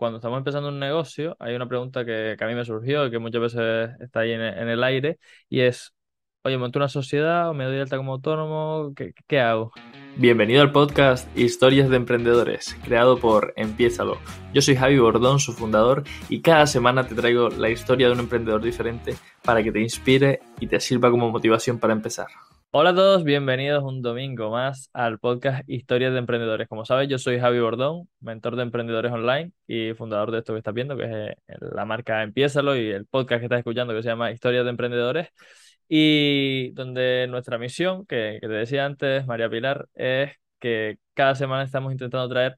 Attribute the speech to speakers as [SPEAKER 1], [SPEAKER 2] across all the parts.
[SPEAKER 1] cuando estamos empezando un negocio, hay una pregunta que, a mí me surgió y que muchas veces está ahí en, el aire y es, oye, ¿monto una sociedad o me doy alta como autónomo? ¿Qué, qué hago? Bienvenido al podcast Historias de Emprendedores, creado por Empiézalo. Yo soy Javi Bordón, su fundador, y cada semana te traigo la historia de un emprendedor diferente para que te inspire y te sirva como motivación para empezar. Hola a todos, bienvenidos un domingo más al podcast Historias de Emprendedores. Como sabes, yo soy Javi Bordón, mentor de emprendedores online y fundador de esto que estás viendo, que es eh, la marca Empiézalo y el podcast que estás escuchando que se llama Historias de Emprendedores. Y donde nuestra misión, que, te decía antes, María Pilar, es que cada semana estamos intentando traer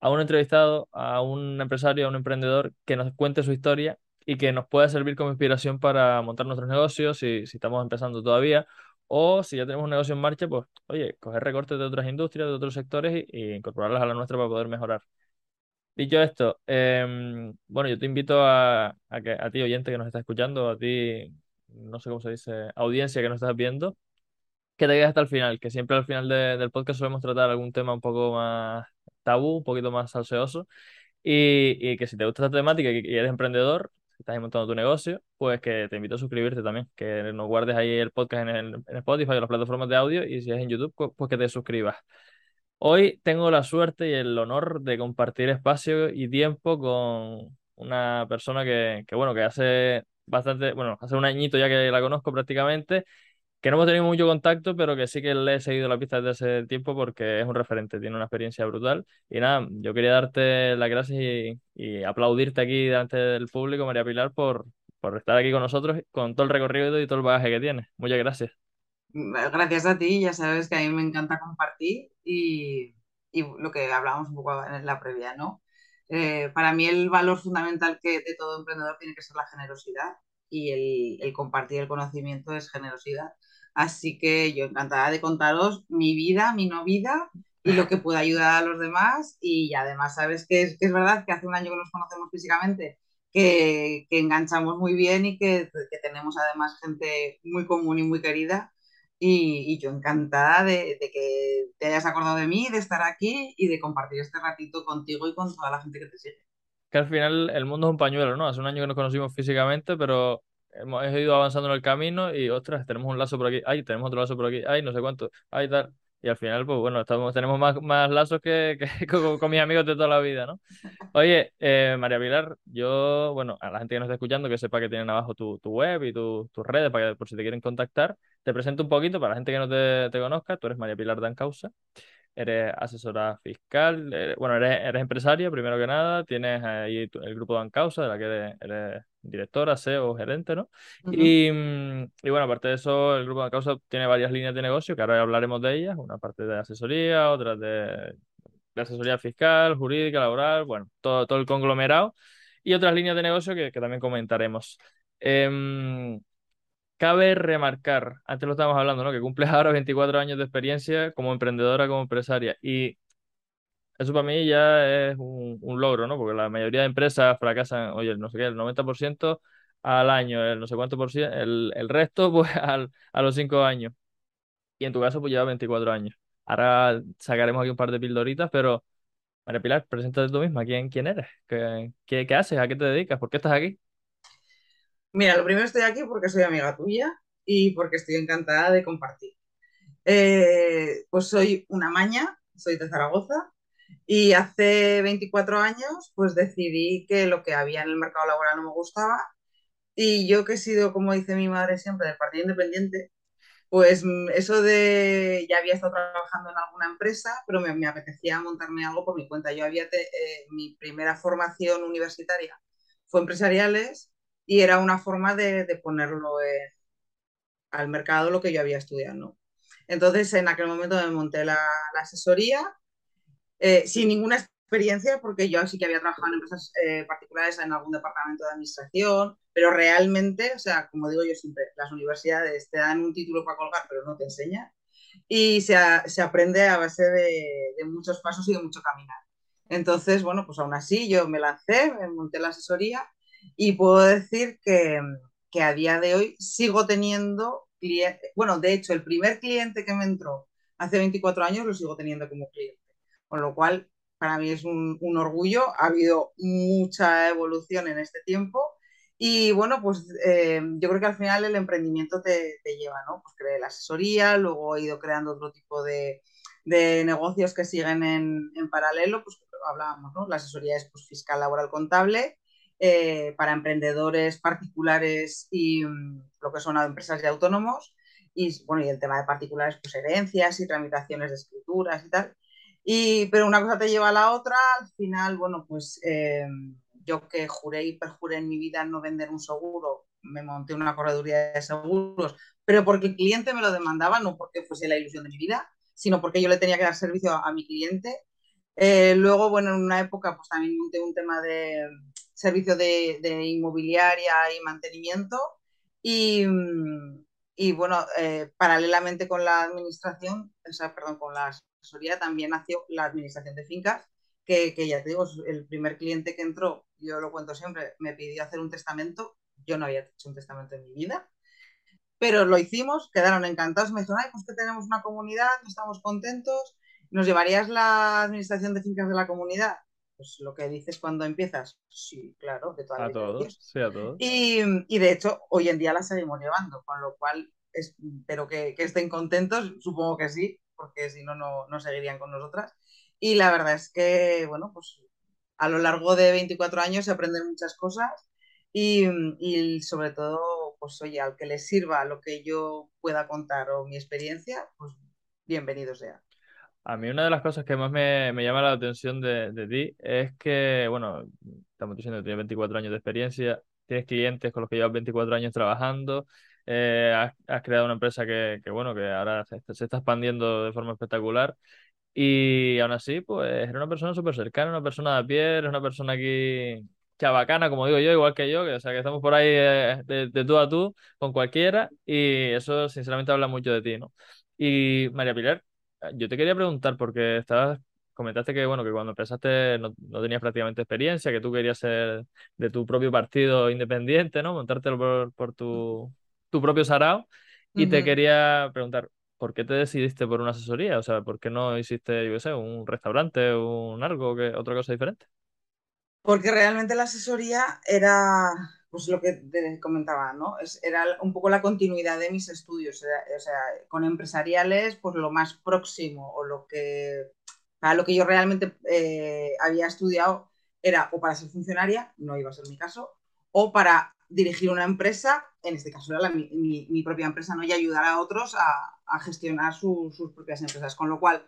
[SPEAKER 1] a un entrevistado, a un empresario, a un emprendedor que nos cuente su historia y que nos pueda servir como inspiración para montar nuestros negocios si estamos empezando todavía o si ya tenemos un negocio en marcha, pues, oye, coger recortes de otras industrias, de otros sectores y incorporarlas a la nuestra para poder mejorar. Dicho esto, em, bueno, yo te invito a, a, ti, oyente que nos está escuchando, a ti, no sé cómo se dice, audiencia que nos estás viendo, que te quedes hasta el final, que siempre al final de- del podcast solemos tratar algún tema un poco más tabú, un poquito más salseoso, y, y que si te gusta esta temática y eres emprendedor, estás montando tu negocio, pues que te invito a suscribirte también, que nos guardes ahí el podcast en, el- en Spotify o las plataformas de audio, y si es en YouTube, pues pues que te suscribas. Hoy tengo la suerte y el honor de compartir espacio y tiempo con una persona que, que, bueno, que hace bastante, bueno, hace un añito ya que la conozco prácticamente, que no hemos tenido mucho contacto, pero que sí que le he seguido la pista desde ese tiempo porque es un referente, tiene una experiencia brutal. Y nada, yo quería darte las gracias y, y aplaudirte aquí delante del público, María Pilar, por, por estar aquí con nosotros, con todo el recorrido y todo el bagaje que tienes. Muchas gracias.
[SPEAKER 2] Gracias a ti, ya sabes que a mí me encanta compartir y, y lo que hablábamos un poco en la previa, ¿no? Eh, para mí el valor fundamental que de todo emprendedor tiene que ser la generosidad y el, el compartir el conocimiento es generosidad. Así que yo encantada de contaros mi vida, mi no vida y lo que pueda ayudar a los demás. Y además sabes que es, que es verdad que hace un año que nos conocemos físicamente, que, que enganchamos muy bien y que, que tenemos además gente muy común y muy querida y, y yo encantada de, de, que te hayas acordado de mí, de estar aquí y de compartir este ratito contigo y con toda la gente que te sigue.
[SPEAKER 1] Que al final el mundo es un pañuelo, ¿no? Hace un año que nos conocimos físicamente, pero hemos ido avanzando en el camino y, ostras, tenemos un lazo por aquí, ay, tenemos otro lazo por aquí, ay, no sé cuánto, ay, tal. Y al final, pues bueno, estamos, tenemos más, más lazos que, que con, mis amigos de toda la vida, ¿no? Oye, eh, María Pilar, yo, bueno, a la gente que nos está escuchando, que sepa que tienen abajo tu, tu web y tus tu redes para que, por si te quieren contactar. Te presento un poquito para la gente que no te, te conozca. Tú eres María Pilar Dancausa, eres asesora fiscal, bueno, eres, eres, empresaria primero que nada, tienes ahí el grupo Dancausa, de la que eres directora, CEO, gerente, ¿no? Uh -huh. y, y, bueno, aparte de eso, el grupo Dancausa tiene varias líneas de negocio, que ahora hablaremos de ellas, una parte de asesoría, otra de de asesoría fiscal, jurídica, laboral, bueno, todo, todo el conglomerado y otras líneas de negocio que, que también comentaremos. Eh, cabe remarcar, antes lo estábamos hablando, ¿no? Que cumples ahora 24 años de experiencia como emprendedora, como empresaria y eso para mí ya es un, logro, ¿no? Porque la mayoría de empresas fracasan, oye, no sé qué, el 90% al año, el no sé cuánto por ciento, el, el resto pues al, a los 5 años. Y en tu caso pues lleva 24 años. Ahora sacaremos aquí un par de pildoritas, pero María Pilar, preséntate tú misma. ¿Quién, quién eres? ¿Qué, ¿Qué, qué, haces? ¿A qué te dedicas? ¿Por qué estás aquí?
[SPEAKER 2] Mira, lo primero estoy aquí porque soy amiga tuya y porque estoy encantada de compartir. Eh, pues soy una maña, soy de Zaragoza y hace 24 años pues decidí que lo que había en el mercado laboral no me gustaba y yo que he sido, como dice mi madre siempre, del Partido Independiente, pues eso de, ya había estado trabajando en alguna empresa, pero me, me apetecía montarme algo por mi cuenta. Yo había, te, eh, mi primera formación universitaria fue empresariales y era una forma de, de ponerlo al mercado lo que yo había estudiado, ¿no? Entonces, en aquel momento me monté la, la asesoría eh, sin ninguna experiencia, porque yo sí que había trabajado en empresas eh, particulares en algún departamento de administración, pero realmente, o sea, como digo yo siempre, las universidades te dan un título para colgar, pero no te enseñan. Y se, a, se aprende a base de, de, muchos pasos y de mucho caminar. Entonces, bueno, pues aún así yo me lancé, me monté la asesoría y puedo decir que, que a día de hoy sigo teniendo clientes. Bueno, de hecho, el primer cliente que me entró hace 24 años lo sigo teniendo como cliente. Con lo cual, para mí es un, orgullo. Ha habido mucha evolución en este tiempo. Y bueno, pues eh, yo creo que al final el emprendimiento te, lleva, ¿no? Pues creé la asesoría, luego he ido creando otro tipo de, negocios que siguen en, paralelo, pues hablábamos, ¿no? La asesoría es pues, fiscal, laboral, contable, eh, para emprendedores particulares y mm, lo que son empresas y autónomos. Y bueno, y el tema de particulares, pues herencias y tramitaciones de escrituras y tal. Y, pero una cosa te lleva a la otra, al final, bueno, pues eh, yo que juré y perjuré en mi vida no vender un seguro, me monté una correduría de seguros, pero porque el cliente me lo demandaba, no porque fuese la ilusión de mi vida, sino porque yo le tenía que dar servicio a, mi cliente. Eh, luego, bueno, en una época, pues también monté un tema de servicio de, inmobiliaria y mantenimiento. Y, y bueno, eh, paralelamente con la administración, o sea, perdón, con la asesoría, también nació la administración de fincas, que, que, ya te digo, el primer cliente que entró, yo lo cuento siempre, me pidió hacer un testamento. Yo no había hecho un testamento en mi vida, pero lo hicimos, quedaron encantados. Me dijeron, ay, pues que tenemos una comunidad, estamos contentos. ¿Nos llevarías la administración de fincas de la comunidad? Pues lo que dices cuando empiezas, sí, claro, de todas
[SPEAKER 1] A todos, sí, a todos.
[SPEAKER 2] Y, y, de hecho, hoy en día la seguimos llevando, con lo cual espero que, que estén contentos, supongo que sí, porque si no, no seguirían con nosotras. Y la verdad es que, bueno, pues a lo largo de 24 años se aprenden muchas cosas y, y, sobre todo, pues oye, al que le sirva lo que yo pueda contar o mi experiencia, pues bienvenido sea.
[SPEAKER 1] A mí una de las cosas que más me, llama la atención de, ti es que, bueno, estamos diciendo que tienes 24 años de experiencia, tienes clientes con los que llevas 24 años trabajando, eh, has, creado una empresa que, bueno, que ahora se, está expandiendo de forma espectacular y aún así, pues, eres una persona súper cercana, una persona de pie, una persona aquí chabacana, como digo yo, igual que yo, que, o sea, que estamos por ahí eh, de, de, tú a tú con cualquiera y eso sinceramente habla mucho de ti, ¿no? Y María Pilar, yo te quería preguntar, porque estabas, comentaste que, bueno, que cuando empezaste no, tenías prácticamente experiencia, que tú querías ser de tu propio partido independiente, ¿no? Montártelo por, por tu, tu propio sarao. Y te quería preguntar, ¿por qué te decidiste por una asesoría? O sea, ¿por qué no hiciste, yo qué sé, un restaurante, un algo, que, otra cosa diferente?
[SPEAKER 2] Porque realmente la asesoría era, pues lo que te comentaba, ¿no? era un poco la continuidad de mis estudios. o sea, con empresariales, pues lo más próximo o lo que, para lo que yo realmente eh, había estudiado era o para ser funcionaria, no iba a ser mi caso, o para dirigir una empresa, en este caso era mi, propia empresa, ¿no? y ayudar a otros a, gestionar sus propias empresas. Con lo cual,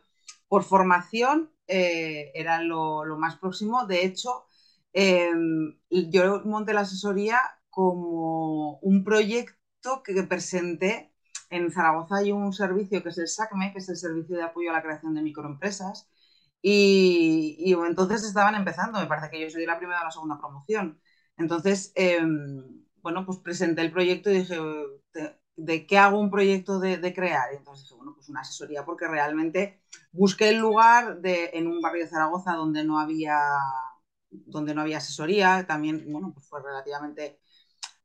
[SPEAKER 2] por formación, eh, era lo, más próximo. De hecho, em, yo monté la asesoría como un proyecto que, presenté. En Zaragoza hay un servicio que es el SACME, que es el Servicio de Apoyo a la Creación de Microempresas. Y, y entonces estaban empezando, me parece que yo soy la primera o la segunda promoción. Entonces, em, bueno, pues presenté el proyecto y dije, ¿de, qué hago un proyecto de, crear? Y entonces dije, bueno, pues una asesoría, porque realmente busqué el lugar de, en un barrio de Zaragoza donde no había, donde no había asesoría, también, bueno, pues fue relativamente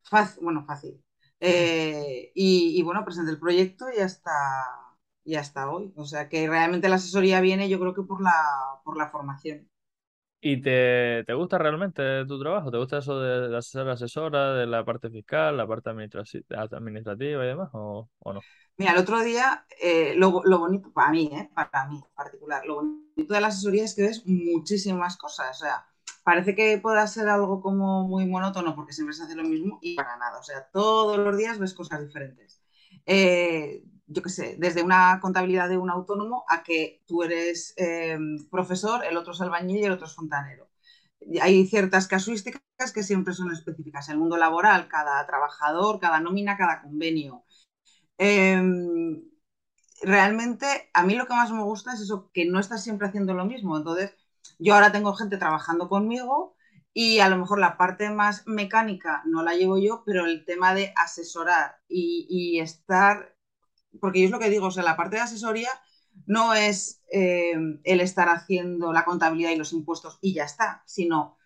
[SPEAKER 2] fácil, bueno, fácil. Eh, y, bueno, presenté el proyecto y hasta, y hasta hoy. O sea que realmente la asesoría viene, yo creo que por la, por la formación.
[SPEAKER 1] ¿Y te, te, gusta realmente tu trabajo? ¿Te gusta eso de, ser asesora, de la parte fiscal, la parte administrativa y demás, o, no?
[SPEAKER 2] Mira, el otro día, eh, lo, lo, bonito, para mí, eh, para mí en particular, lo bonito de la asesoría es que ves muchísimas cosas. O sea, parece que pueda ser algo como muy monótono porque siempre se hace lo mismo y para nada. O sea, todos los días ves cosas diferentes. Eh, yo qué sé, desde una contabilidad de un autónomo a que tú eres eh, profesor, el otro es albañil y el otro es fontanero. Hay ciertas casuísticas que siempre son específicas. El mundo laboral, cada trabajador, cada nómina, cada convenio. Em, realmente, a mí lo que más me gusta es eso, que no estás siempre haciendo lo mismo. Entonces, yo ahora tengo gente trabajando conmigo y a lo mejor la parte más mecánica no la llevo yo, pero el tema de asesorar y, estar porque yo es lo que digo, o sea, la parte de asesoría no es eh, el estar haciendo la contabilidad y los impuestos y ya está, sino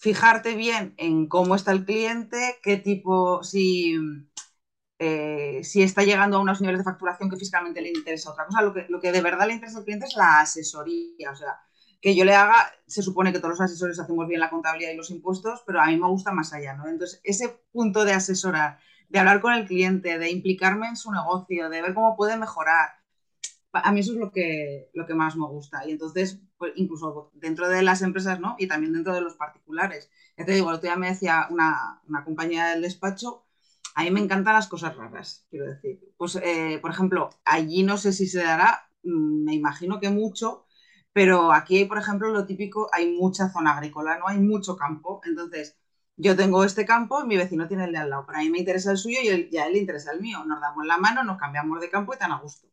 [SPEAKER 2] fijarte bien en cómo está el cliente, qué tipo, si, eh, si está llegando a unos niveles de facturación que fiscalmente le interesa otra cosa. Lo que, lo que de verdad le interesa al cliente es la asesoría, o sea, que yo le haga, se supone que todos los asesores hacemos bien la contabilidad y los impuestos, pero a mí me gusta más allá, ¿no? Entonces, ese punto de asesorar, de hablar con el cliente, de implicarme en su negocio, de ver cómo puede mejorar, a mí eso es lo que, lo que más me gusta. Y entonces, pues, incluso dentro de las empresas, ¿no? Y también dentro de los particulares. Ya te digo, el otro día me decía una, una compañía del despacho, a mí me encantan las cosas raras, quiero decir. Pues, eh, por ejemplo, allí no sé si se dará, mm, me imagino que mucho, pero aquí, por ejemplo, lo típico, hay mucha zona agrícola, ¿no? Hay mucho campo. Entonces, yo tengo este campo y mi vecino tiene el de al lado. Pero a mí me interesa el suyo y, a él le interesa el mío. Nos damos la mano, nos cambiamos de campo y tan a gusto.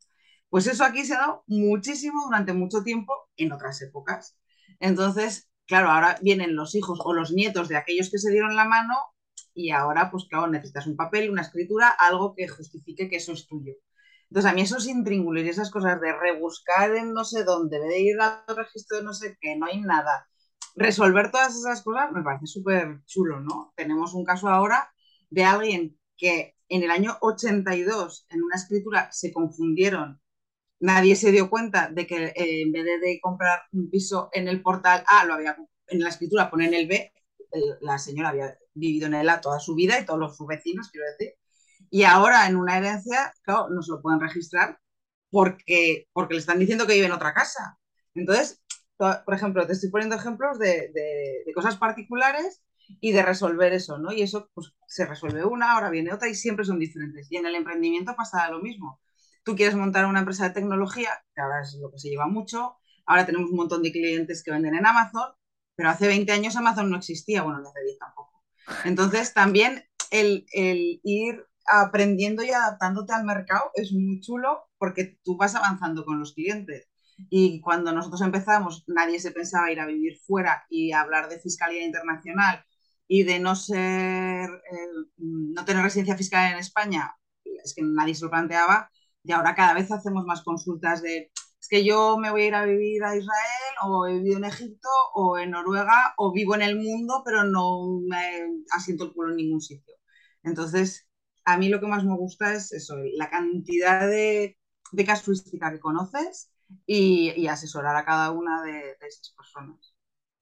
[SPEAKER 2] Pues eso aquí se ha dado muchísimo durante mucho tiempo en otras épocas. Entonces, claro, ahora vienen los hijos o los nietos de aquellos que se dieron la mano y ahora, pues claro, necesitas un papel, una escritura, algo que justifique que eso es tuyo. Entonces, a mí esos intríngulos y esas cosas de rebuscar en no sé dónde, de ir al registro de no sé qué, no hay nada, resolver todas esas cosas me parece súper chulo, ¿no? Tenemos un caso ahora de alguien que en el año 82 en una escritura se confundieron, nadie se dio cuenta de que eh, en vez de, comprar un piso en el portal A, lo había en la escritura pone en el B, la señora había vivido en el A toda su vida y todos los, sus vecinos, quiero decir, y ahora en una herencia, claro, no se lo pueden registrar porque, porque le están diciendo que vive en otra casa. Entonces, por ejemplo, te estoy poniendo ejemplos de, de, cosas particulares y de resolver eso, ¿no? Y eso pues, se resuelve una, ahora viene otra y siempre son diferentes. Y en el emprendimiento pasa lo mismo. Tú quieres montar una empresa de tecnología, que ahora es lo que se lleva mucho, ahora tenemos un montón de clientes que venden en Amazon, pero hace 20 años Amazon no existía, bueno, no hace 10 tampoco. Entonces, también el, el ir aprendiendo y adaptándote al mercado es muy chulo porque tú vas avanzando con los clientes. Y cuando nosotros empezamos, nadie se pensaba ir a vivir fuera y hablar de fiscalía internacional y de no ser, eh, no tener residencia fiscal en España, es que nadie se lo planteaba. Y ahora cada vez hacemos más consultas de, es que yo me voy a ir a vivir a Israel o he vivido en Egipto o en Noruega o vivo en el mundo, pero no me asiento el culo en ningún sitio. Entonces, a mí lo que más me gusta es eso, la cantidad de, de casuística que conoces y, asesorar a cada una de, esas personas.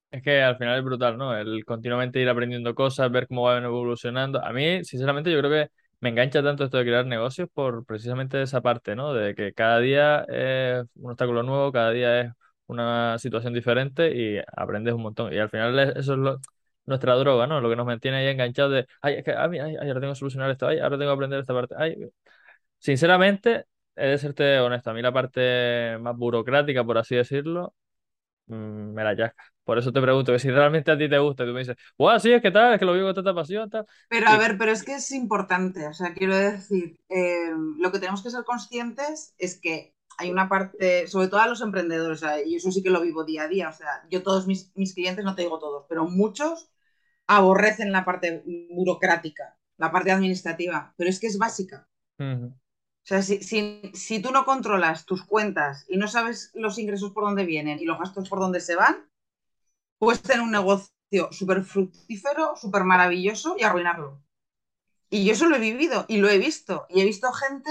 [SPEAKER 1] Es que al final es brutal, ¿no? El continuamente ir aprendiendo cosas, ver cómo van evolucionando. A mí, sinceramente, yo creo que me engancha tanto esto de crear negocios por precisamente esa parte, ¿no? De que cada día es un obstáculo nuevo, cada día es una situación diferente y aprendes un montón. Y al final eso es lo, nuestra droga, ¿no? Lo que nos mantiene ahí enganchados de, ay, es que a mí, ay, ahora tengo que solucionar esto, ay, ahora tengo que aprender esta parte. Ay. Sinceramente, he de serte honesto, a mí la parte más burocrática, por así decirlo, mm, me la yasca. Por eso te pregunto, que si realmente a ti te gusta, tú me dices, wow, sí, es que tal, es que lo vivo con tanta pasión, tal.
[SPEAKER 2] Pero a ver, pero es que es importante, o sea, quiero decir, eh, lo que tenemos que ser conscientes es que hay una parte, sobre todo a los emprendedores, y eso sí que lo vivo día a día, o sea, yo todos mis, mis clientes, no te digo todos, pero muchos aborrecen la parte burocrática, la parte administrativa, pero es que es básica. O sea, si, si, tú no controlas tus cuentas y no sabes los ingresos por dónde vienen y los gastos por dónde se van, puedes tener un negocio súper fructífero, súper maravilloso y arruinarlo. Y yo eso lo he vivido y lo he visto. Y he visto gente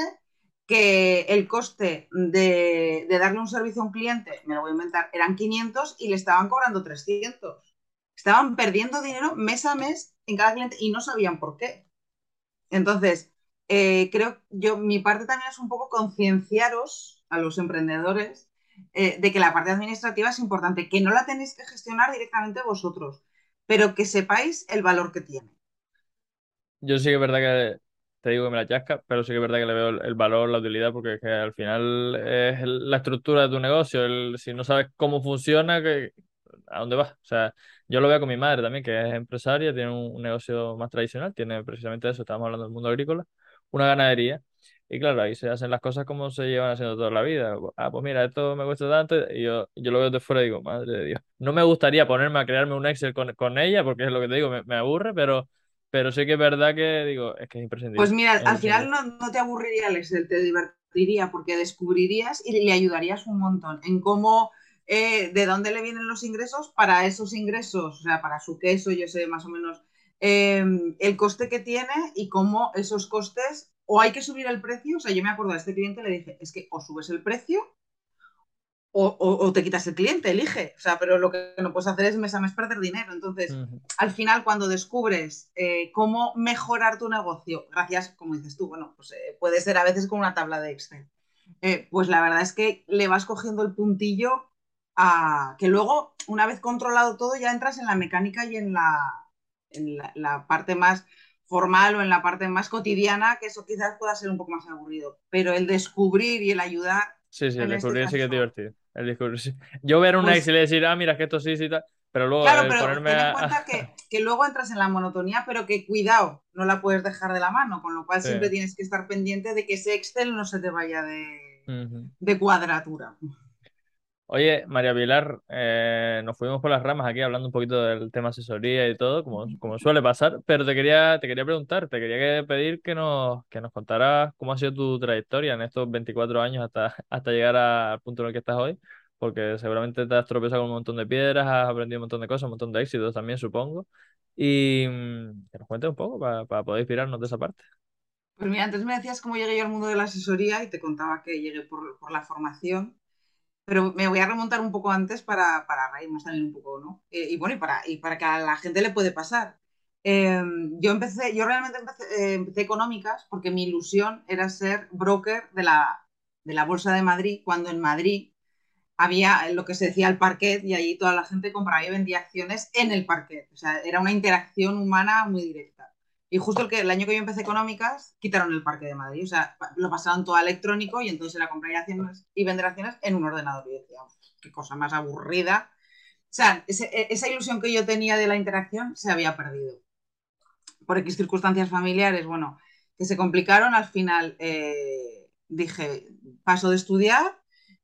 [SPEAKER 2] que el coste de, de darle un servicio a un cliente, me lo voy a inventar, eran 500 y le estaban cobrando 300. Estaban perdiendo dinero mes a mes en cada cliente y no sabían por qué. Entonces, eh, creo yo, mi parte también es un poco concienciaros a los emprendedores eh, de que la parte administrativa es importante, que no la tenéis que gestionar directamente vosotros, pero que sepáis el valor que tiene.
[SPEAKER 1] Yo sí que es verdad que te digo que me la chasca, pero sí que es verdad que le veo el, valor, la utilidad, porque al final es la estructura de tu negocio. Si no sabes cómo funciona, que, ¿a dónde vas? O sea, yo lo veo con mi madre también, que es empresaria, tiene un, negocio más tradicional, tiene precisamente eso, estamos hablando del mundo agrícola, una ganadería. Y claro, ahí se hacen las cosas como se llevan haciendo toda la vida. Ah, pues mira, esto me cuesta tanto. Y yo, yo lo veo de fuera y digo, madre de Dios. No me gustaría ponerme a crearme un Excel con, con ella, porque es lo que te digo, me, me, aburre, pero, pero sí que es verdad que digo, es que es imprescindible.
[SPEAKER 2] Pues mira, al final no, no, te aburriría el Excel, te divertiría, porque descubrirías y le ayudarías un montón en cómo eh, de dónde le vienen los ingresos para esos ingresos, o sea, para su queso, yo sé más o menos em, el coste que tiene y cómo esos costes, o hay que subir el precio, o sea, yo me acuerdo de este cliente, le dije, es que o subes el precio o, te quitas el cliente, elige. O sea, pero lo que no puedes hacer es mes a mes perder dinero. Entonces, al final, cuando descubres eh, cómo mejorar tu negocio, gracias, como dices tú, bueno, pues eh, puede ser a veces con una tabla de Excel. Eh, pues la verdad es que le vas cogiendo el puntillo a que luego, una vez controlado todo, ya entras en la mecánica y en la, en la parte más formal o en la parte más cotidiana, que eso quizás pueda ser un poco más aburrido. Pero el descubrir y el ayudar.
[SPEAKER 1] Sí, sí, el este descubrir sí que es divertido. Yo ver un pues Excel y decir, ah, mira, que esto sí, sí, tal. Pero luego
[SPEAKER 2] claro, pero ponerme ten en cuenta que, luego entras en la monotonía, pero que cuidado, no la puedes dejar de la mano, con lo cual siempre tienes que estar pendiente de que ese Excel no se te vaya de, de cuadratura.
[SPEAKER 1] Oye, María Pilar, eh, nos fuimos por las ramas aquí hablando un poquito del tema asesoría y todo, como, como suele pasar, pero te quería, te quería preguntar, te quería pedir que nos, que nos contaras cómo ha sido tu trayectoria en estos 24 años hasta, hasta llegar al punto en el que estás hoy, porque seguramente te has tropezado con un montón de piedras, has aprendido un montón de cosas, un montón de éxitos también, supongo, y mm, que nos cuentes un poco para, para poder inspirarnos de esa parte.
[SPEAKER 2] Pues mira, antes me decías cómo llegué yo al mundo de la asesoría y te contaba que llegué por, por la formación pero me voy a remontar un poco antes para, para reírnos también un poco, ¿no? Eh, y bueno, y para, y para que a la gente le puede pasar. Em, yo empecé, yo realmente eh, empecé, económicas porque mi ilusión era ser broker de la, de la Bolsa de Madrid, cuando en Madrid había lo que se decía el parquet y allí toda la gente compraba y vendía acciones en el parquet. O sea, era una interacción humana muy directa. Y justo el, que, el año que yo empecé económicas, quitaron el Parque de Madrid. O sea, lo pasaron todo a electrónico y entonces era comprar acciones y vender acciones en un ordenador. Y decía, qué cosa más aburrida. O sea, e, esa ilusión que yo tenía de la interacción se había perdido. Por X circunstancias familiares, bueno, que se complicaron, al final eh, dije, paso de estudiar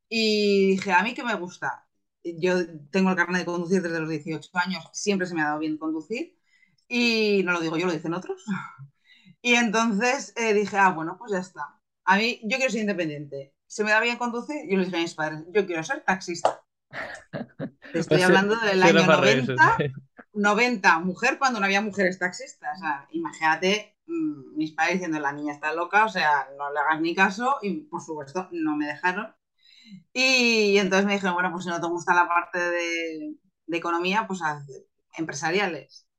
[SPEAKER 2] y dije, a mí que me gusta. Yo tengo el carnet de conducir desde los 18 años, siempre se me ha dado bien conducir y no lo digo yo, lo dicen otros. Y entonces eh, dije, ah, bueno, pues ya está. A mí, yo quiero ser independiente. ¿Se me da bien conducir? Yo le dije a mis padres, yo quiero ser taxista. Te estoy hablando del año 90, 90, mujer cuando no había mujeres taxistas. O sea, imagínate mm, mis padres diciendo, la niña está loca, o sea, no le hagas ni caso. Y por supuesto, no me dejaron. Y, entonces me dijeron, bueno, pues si no te gusta la parte de, de economía, pues haz empresariales.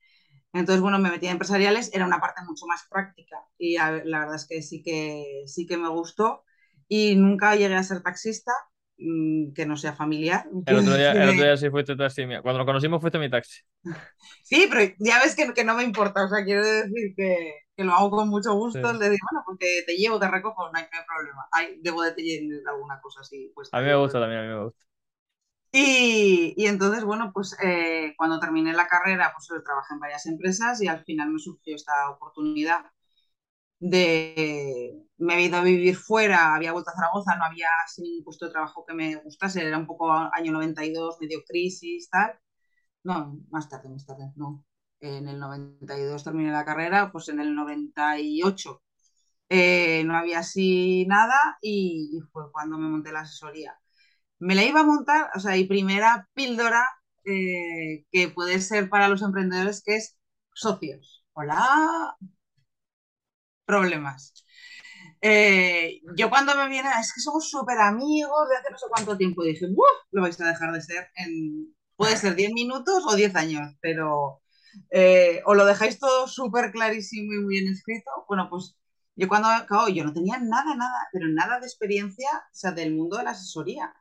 [SPEAKER 2] Entonces, bueno, me metí en empresariales, era una parte mucho más práctica y la verdad es que sí que sí que me gustó y nunca llegué a ser taxista, mm, que no sea familiar.
[SPEAKER 1] El otro día, el otro día sí fuiste taxi. Cuando nos conocimos fuiste mi taxi.
[SPEAKER 2] Sí, pero ya ves que, que no me importa, o sea, quiero decir que, que lo hago con mucho gusto, sí. de decir, bueno, porque te llevo, te recojo, no hay, problema. Hay, debo de tener alguna cosa así. Pues,
[SPEAKER 1] a mí me gusta también, a mí me gusta.
[SPEAKER 2] Y, entonces, bueno, pues eh, cuando terminé la carrera, pues trabajé en varias empresas y al final me surgió esta oportunidad de... Me había ido a vivir fuera, había vuelto a Zaragoza, no había ningún puesto de trabajo que me gustase, era un poco año 92, medio crisis, tal. No, más tarde, más tarde, no. En el 92 terminé la carrera, pues en el 98 eh, no había así nada y fue cuando me monté la asesoría me la iba a montar, o sea, y primera píldora eh, que puede ser para los emprendedores, que es socios. Hola, problemas. Eh, yo cuando me viene, es que somos súper amigos de hace no sé cuánto tiempo, dije, ¡Uf! lo vais a dejar de ser en, puede ser 10 minutos o 10 años, pero eh, o lo dejáis todo súper clarísimo y muy bien escrito, bueno, pues yo cuando, acabo, yo no tenía nada, nada, pero nada de experiencia, o sea, del mundo de la asesoría.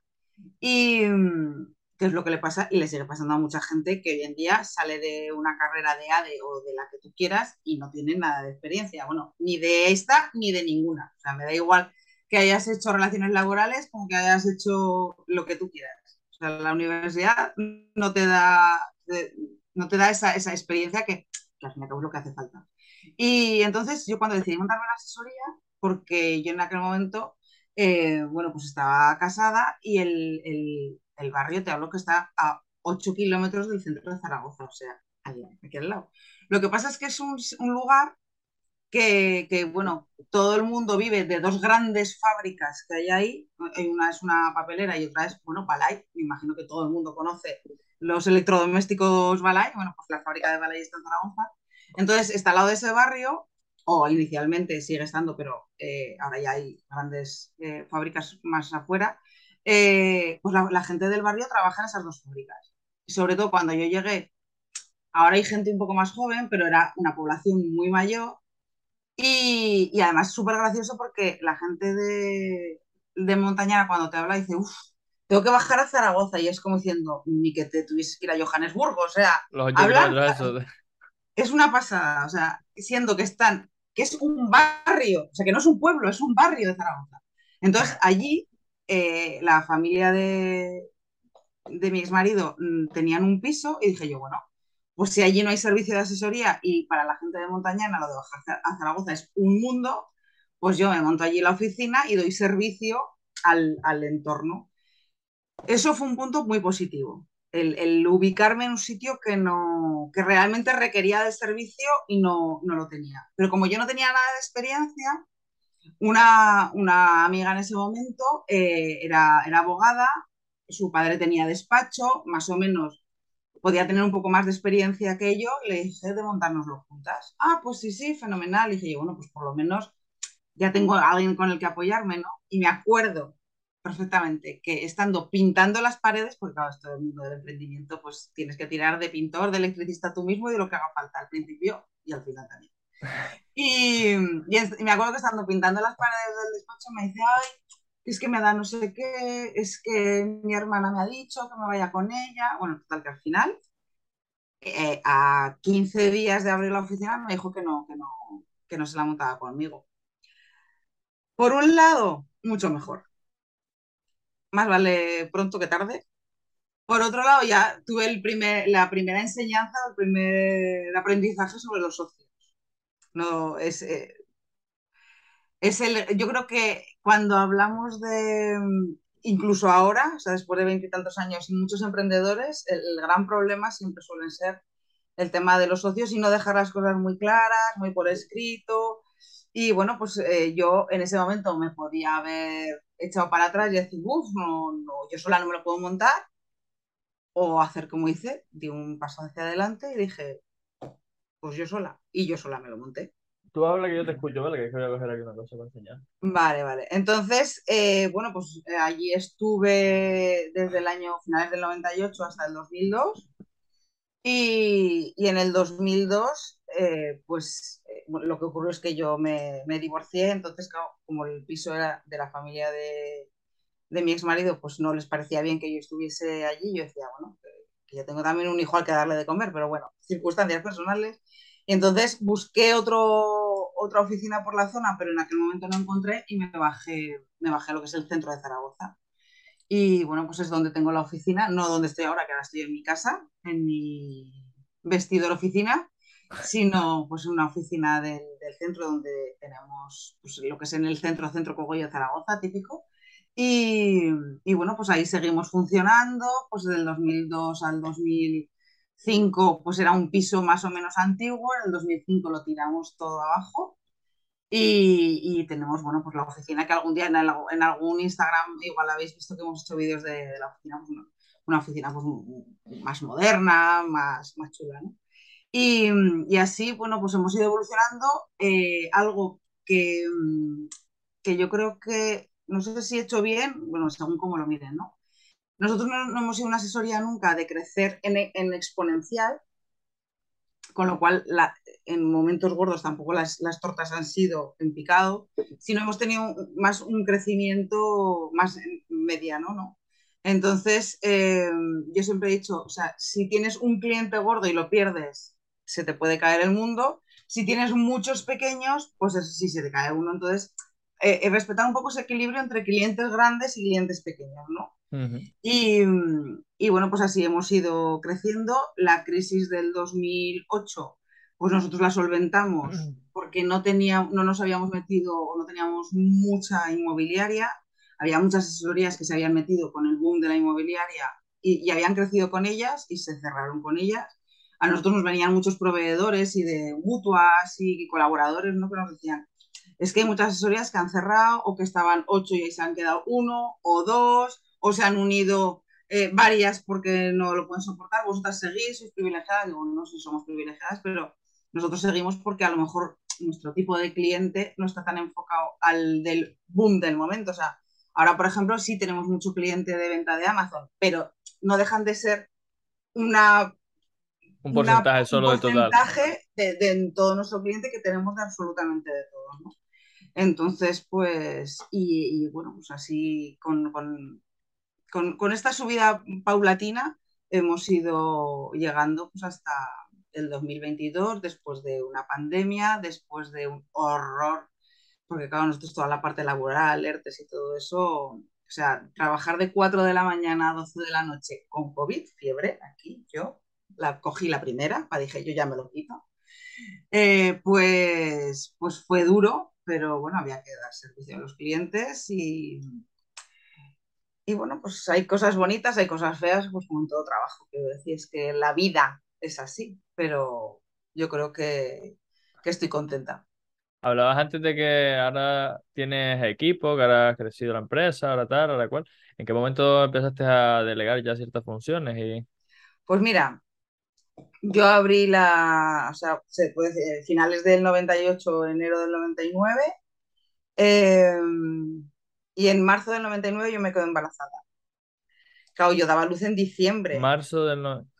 [SPEAKER 2] Y mm, qué es lo que le pasa y le sigue pasando a mucha gente que hoy en día sale de una carrera de ADE o de la que tú quieras y no tiene nada de experiencia. Bueno, ni de esta ni de ninguna. O sea, me da igual que hayas hecho relaciones laborales como que hayas hecho lo que tú quieras. O sea, la universidad no te da, no te da esa, esa experiencia que, que al fin y al cabo es lo que hace falta. Y entonces yo cuando decidí montarme la asesoría, porque yo en aquel momento eh, bueno, pues estaba casada y el, el, barrio, te hablo que está a 8 kilómetros del centro de Zaragoza, o sea, aquí al lado. Lo que pasa es que es un, un lugar que, que, bueno, todo el mundo vive de dos grandes fábricas que hay ahí. Una es una papelera y otra es, bueno, Balay. Me imagino que todo el mundo conoce los electrodomésticos Balay. Bueno, pues la fábrica de Balay está en Zaragoza. Entonces, está al lado de ese barrio o inicialmente sigue estando, pero eh, ahora ya hay grandes eh, fábricas más afuera. eh, pues la, gente del barrio trabaja en esas dos fábricas. Y sobre todo cuando yo llegué, ahora hay gente un poco más joven, pero era una población muy mayor. Y, y además súper gracioso porque la gente de, de Montañara cuando te habla dice, uff, tengo que bajar a Zaragoza. Y es como diciendo, ni que te tuvieses que ir a Johannesburgo. O sea, es una pasada. O sea, siendo que están, que es un barrio, o sea, que no es un pueblo, es un barrio de Zaragoza. Entonces, allí eh, la familia de, de mi exmarido mm, tenían un piso y dije yo, bueno, pues si allí no hay servicio de asesoría y para la gente de Montañana lo de bajar a Zaragoza es un mundo, pues yo me monto allí la oficina y doy servicio al, al entorno. Eso fue un punto muy positivo, el, ubicarme en un sitio que, no, que realmente requería de servicio y no, no lo tenía. Pero como yo no tenía nada de experiencia, una, una amiga en ese momento eh, era, era abogada, su padre tenía despacho, más o menos podía tener un poco más de experiencia que yo, le dije de montárnoslo juntas. Ah, pues sí, sí, fenomenal. Y dije, bueno, pues por lo menos ya tengo a alguien con el que apoyarme, ¿no? Y me acuerdo perfectamente que estando pintando las paredes, porque claro, todo el mundo del emprendimiento, pues tienes que tirar de pintor, de electricista tú mismo y de lo que haga falta al principio y al final también. Y, me acuerdo que estando pintando las paredes del despacho me dice, ay, es que me da no sé qué, es que mi hermana me ha dicho que me vaya con ella. Bueno, total que al final, eh, a 15 días de abrir la oficina, me dijo que no, que no, que no se la montaba conmigo. Por un lado, mucho mejor. Más vale pronto que tarde. Por otro lado, ya tuve el primer, la primera enseñanza, el primer aprendizaje sobre los socios. No, es, eh, es el, yo creo que cuando hablamos de, incluso ahora, o sea, después de veintitantos años y muchos emprendedores, el, gran problema siempre suelen ser el tema de los socios y no dejar las cosas muy claras, muy por escrito. Y bueno, pues eh, yo en ese momento me podía haber echado para atrás y decir, uff, no, no, yo sola no me lo puedo montar. O hacer como hice, di un paso hacia adelante y dije, pues yo sola. Y yo sola me lo monté.
[SPEAKER 1] Tú habla que yo te escucho, ¿vale? Que voy a coger aquí una cosa para enseñar.
[SPEAKER 2] Vale, vale. Entonces, eh, bueno, pues eh, allí estuve desde el año finales del 98 hasta el 2002. Y, en el 2002, eh, pues lo que ocurrió es que yo me, divorcié. Entonces, como el piso era de la familia de, de mi ex marido, pues no les parecía bien que yo estuviese allí. Yo decía, bueno, que yo tengo también un hijo al que darle de comer, pero bueno, circunstancias personales. Y entonces busqué otro, otra oficina por la zona, pero en aquel momento no encontré y me bajé, me bajé a lo que es el centro de Zaragoza. Y bueno, pues es donde tengo la oficina, no donde estoy ahora, que ahora estoy en mi casa, en mi vestidor oficina, sino pues una oficina del, del centro donde tenemos pues, lo que es en el centro, centro Cogollo Zaragoza, típico. Y, y, bueno, pues ahí seguimos funcionando, pues del 2002 al 2000 2005 pues era un piso más o menos antiguo, en el 2005 lo tiramos todo abajo y, tenemos, bueno, pues la oficina que algún día en, algún Instagram igual habéis visto que hemos hecho vídeos de, la oficina, pues una, oficina pues, más moderna, más, más chula, ¿no? Y, y, así, bueno, pues hemos ido evolucionando. Eh, algo que, que yo creo que, no sé si he hecho bien, bueno, según cómo lo miren, ¿no? Nosotros no, hemos sido una asesoría nunca de crecer en, exponencial, con lo cual en momentos gordos tampoco las, tortas han sido en picado, sino hemos tenido más un crecimiento más mediano, ¿no? Entonces, eh, yo siempre he dicho, o sea, si tienes un cliente gordo y lo pierdes, se te puede caer el mundo. Si tienes muchos pequeños, pues si se te cae uno. Entonces, eh, respetar un poco ese equilibrio entre clientes grandes y clientes pequeños, ¿no? y, y, bueno, pues así hemos ido creciendo. La crisis del 2008, pues nosotros la solventamos porque no, tenía, no nos habíamos metido o no teníamos mucha inmobiliaria. Había muchas asesorías que se habían metido con el boom de la inmobiliaria y, y habían crecido con ellas y se cerraron con ellas. A nosotros nos venían muchos proveedores y de mutuas y colaboradores ¿no? que nos decían, es que hay muchas asesorías que han cerrado o que estaban ocho y ahí se han quedado uno o dos o se han unido eh, varias porque no lo pueden soportar, vosotras seguís, sois privilegiadas, digo, no sé si somos privilegiadas, pero nosotros seguimos porque a lo mejor nuestro tipo de cliente no está tan enfocado al del boom del momento, o sea, Ahora, por ejemplo, sí tenemos mucho cliente de venta de Amazon, pero no dejan de ser una
[SPEAKER 1] un porcentaje solo de total.
[SPEAKER 2] De, de, todo nuestro cliente que tenemos de absolutamente de todo, ¿no? Entonces, pues, y, bueno, pues así con, con, con, esta subida paulatina hemos ido llegando pues hasta el 2022, después de una pandemia, después de un horror, porque claro, nosotros toda la parte laboral, ERTES y todo eso, o sea, trabajar de 4 de la mañana a 12 de la noche con COVID, fiebre, aquí yo, la cogí la primera, dije yo ya me lo quito, eh, pues, pues fue duro, pero bueno, había que dar servicio a los clientes y, y bueno, pues hay cosas bonitas, hay cosas feas, pues como en todo trabajo, quiero decir, es que la vida es así, pero yo creo que, que estoy contenta.
[SPEAKER 1] Hablabas antes de que ahora tienes equipo, que ahora has crecido la empresa, ahora tal, ahora cual. ¿En qué momento empezaste a delegar ya ciertas funciones? Y...
[SPEAKER 2] Pues mira, yo abrí la, o sea, se puede decir, finales del 98, enero del 99, em, y en marzo del 99 yo me quedé embarazada. Claro, yo daba luz en diciembre.
[SPEAKER 1] Marzo del 99.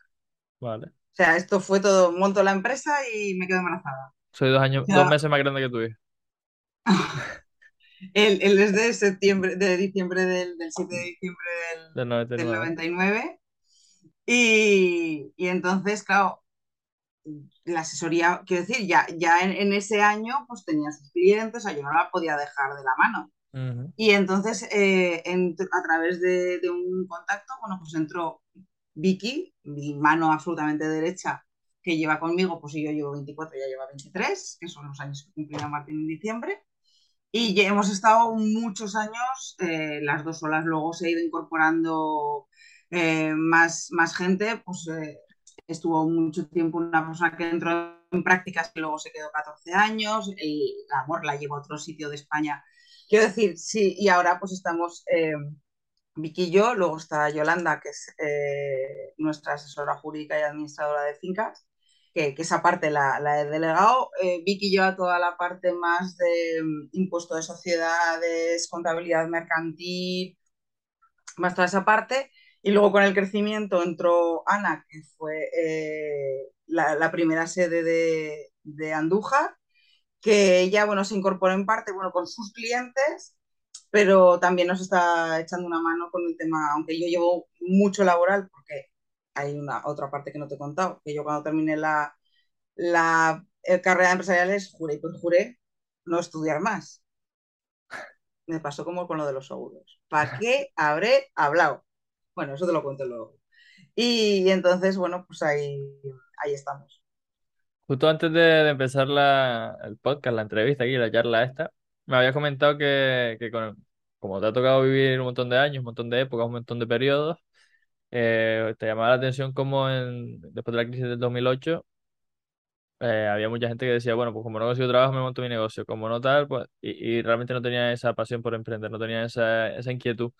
[SPEAKER 1] Vale.
[SPEAKER 2] O sea, esto fue todo, monto la empresa y me quedo embarazada.
[SPEAKER 1] Soy dos años, dos meses más grande que tú.
[SPEAKER 2] él, él, es de septiembre, de diciembre del, del 7 de diciembre del, del 99. Y, y, entonces, claro, la asesoría, quiero decir, ya, ya en, ese año pues tenía sus clientes, o sea, yo no la podía dejar de la mano. Y entonces, eh, a través de, de, un contacto, bueno, pues entró Vicky, mi mano absolutamente derecha, que lleva conmigo, pues yo llevo 24, ya lleva 23, que son los años que cumplía Martín en diciembre. Y ya hemos estado muchos años, eh, las dos solas, luego se ha ido incorporando eh, más, más gente, pues eh, estuvo mucho tiempo una persona que entró en prácticas que luego se quedó 14 años, el amor la llevó a otro sitio de España. Quiero decir, sí, y ahora pues estamos eh, Vicky y yo, luego está Yolanda, que es nuestra asesora jurídica y administradora de fincas, que, esa parte la, la he delegado. Vicky lleva toda la parte más de mm, impuesto de sociedades, contabilidad mercantil, más toda esa parte. Y luego con el crecimiento entró Ana, que fue eh, la, primera sede de, de, Andújar, que ella bueno, se incorporó en parte bueno, con sus clientes, pero también nos está echando una mano con el tema, aunque yo llevo mucho laboral, porque hay una otra parte que no te he contado, que yo cuando terminé la, la carrera de empresariales juré y perjuré no estudiar más. Me pasó como con lo de los seguros. ¿Para qué habré hablado? Bueno, eso te lo cuento luego. Y, entonces, bueno, pues ahí, ahí estamos.
[SPEAKER 1] Justo antes de, empezar la, el podcast, la entrevista aquí, la charla esta, me había comentado que, que como te ha tocado vivir un montón de años, un montón de épocas, un montón de periodos, eh, te llamaba la atención como en, después de la crisis del 2008 eh, había mucha gente que decía, bueno, pues como no consigo trabajo, me monto mi negocio, como no tal, pues, y, y realmente no tenía esa pasión por emprender, no tenía esa, esa inquietud.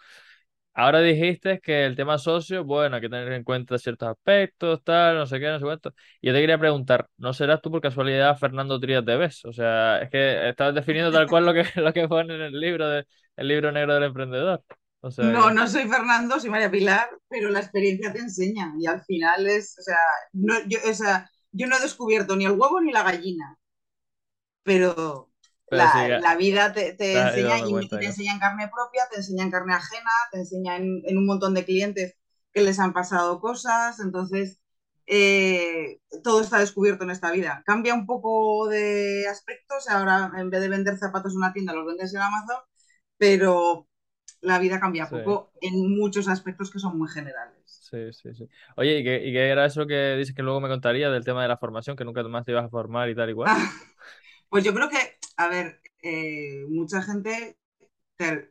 [SPEAKER 1] Ahora dijiste que el tema socio, bueno, hay que tener en cuenta ciertos aspectos, tal, no sé qué, no sé cuánto. Y yo te quería preguntar, ¿no serás tú por casualidad Fernando Trías de Bes? O sea, es que estás definiendo tal cual lo que, lo que pone en el libro, de, el libro negro del emprendedor. O sea,
[SPEAKER 2] no, no soy Fernando, soy María Pilar, pero la experiencia te enseña y al final es, o sea, no, yo, o sea, yo no he descubierto ni el huevo ni la gallina, pero la, vida te, enseña y te enseña en carne propia, te enseña en carne ajena, te enseña en, un montón de clientes que les han pasado cosas, entonces eh, todo está descubierto en esta vida. Cambia un poco de aspectos, ahora en vez de vender zapatos en una tienda los vendes en Amazon, pero la vida cambia poco en muchos aspectos que son muy generales.
[SPEAKER 1] Sí, sí, sí. Oye, ¿y qué, ¿y qué, era eso que dices que luego me contaría del tema de la formación, que nunca más te ibas a formar y tal y cual?
[SPEAKER 2] Pues yo creo que, a ver, eh, mucha gente,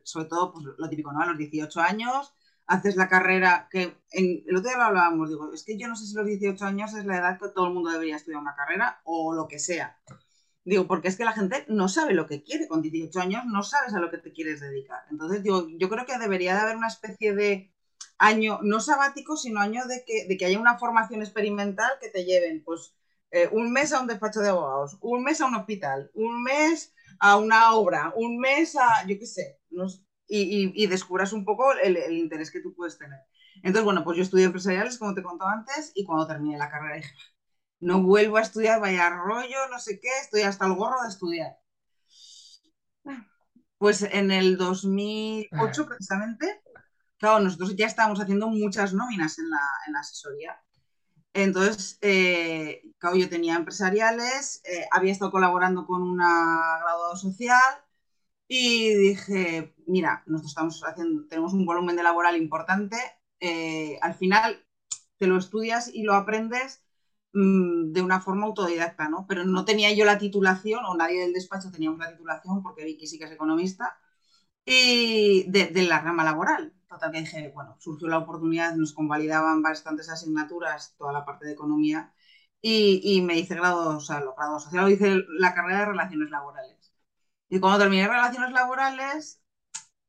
[SPEAKER 2] sobre todo pues, lo típico, ¿no? A los 18 años haces la carrera que en, el otro día lo hablábamos, digo, es que yo no sé si los 18 años es la edad que todo el mundo debería estudiar una carrera o lo que sea. Digo, porque es que la gente no sabe lo que quiere. Con 18 años no sabes a lo que te quieres dedicar. Entonces, digo, yo creo que debería de haber una especie de año, no sabático, sino año de que, de que haya una formación experimental que te lleven, pues, eh, un mes a un despacho de abogados, un mes a un hospital, un mes a una obra, un mes a, yo qué sé, y, descubras un poco el, interés que tú puedes tener. Entonces, bueno, pues yo estudié empresariales, como te contaba antes, y cuando terminé la carrera dije, no vuelvo a estudiar, vaya rollo, no sé qué, estoy hasta el gorro de estudiar. Pues en el 2008 precisamente, claro, nosotros ya estábamos haciendo muchas nóminas en la, asesoría. Entonces, eh, yo tenía empresariales, eh, había estado colaborando con una graduada social y dije, mira, nosotros estamos haciendo, tenemos un volumen de laboral importante, eh, al final te lo estudias y lo aprendes mm, de una forma autodidacta, ¿no? Pero no tenía yo la titulación, o nadie del despacho teníamos la titulación, porque Vicky sí que es economista, y de, la rama laboral. Total que dije, bueno, surgió la oportunidad, nos convalidaban bastantes asignaturas, toda la parte de economía, y, me hice grado, o sea, lo grado social, hice la carrera de relaciones laborales. Y cuando terminé relaciones laborales,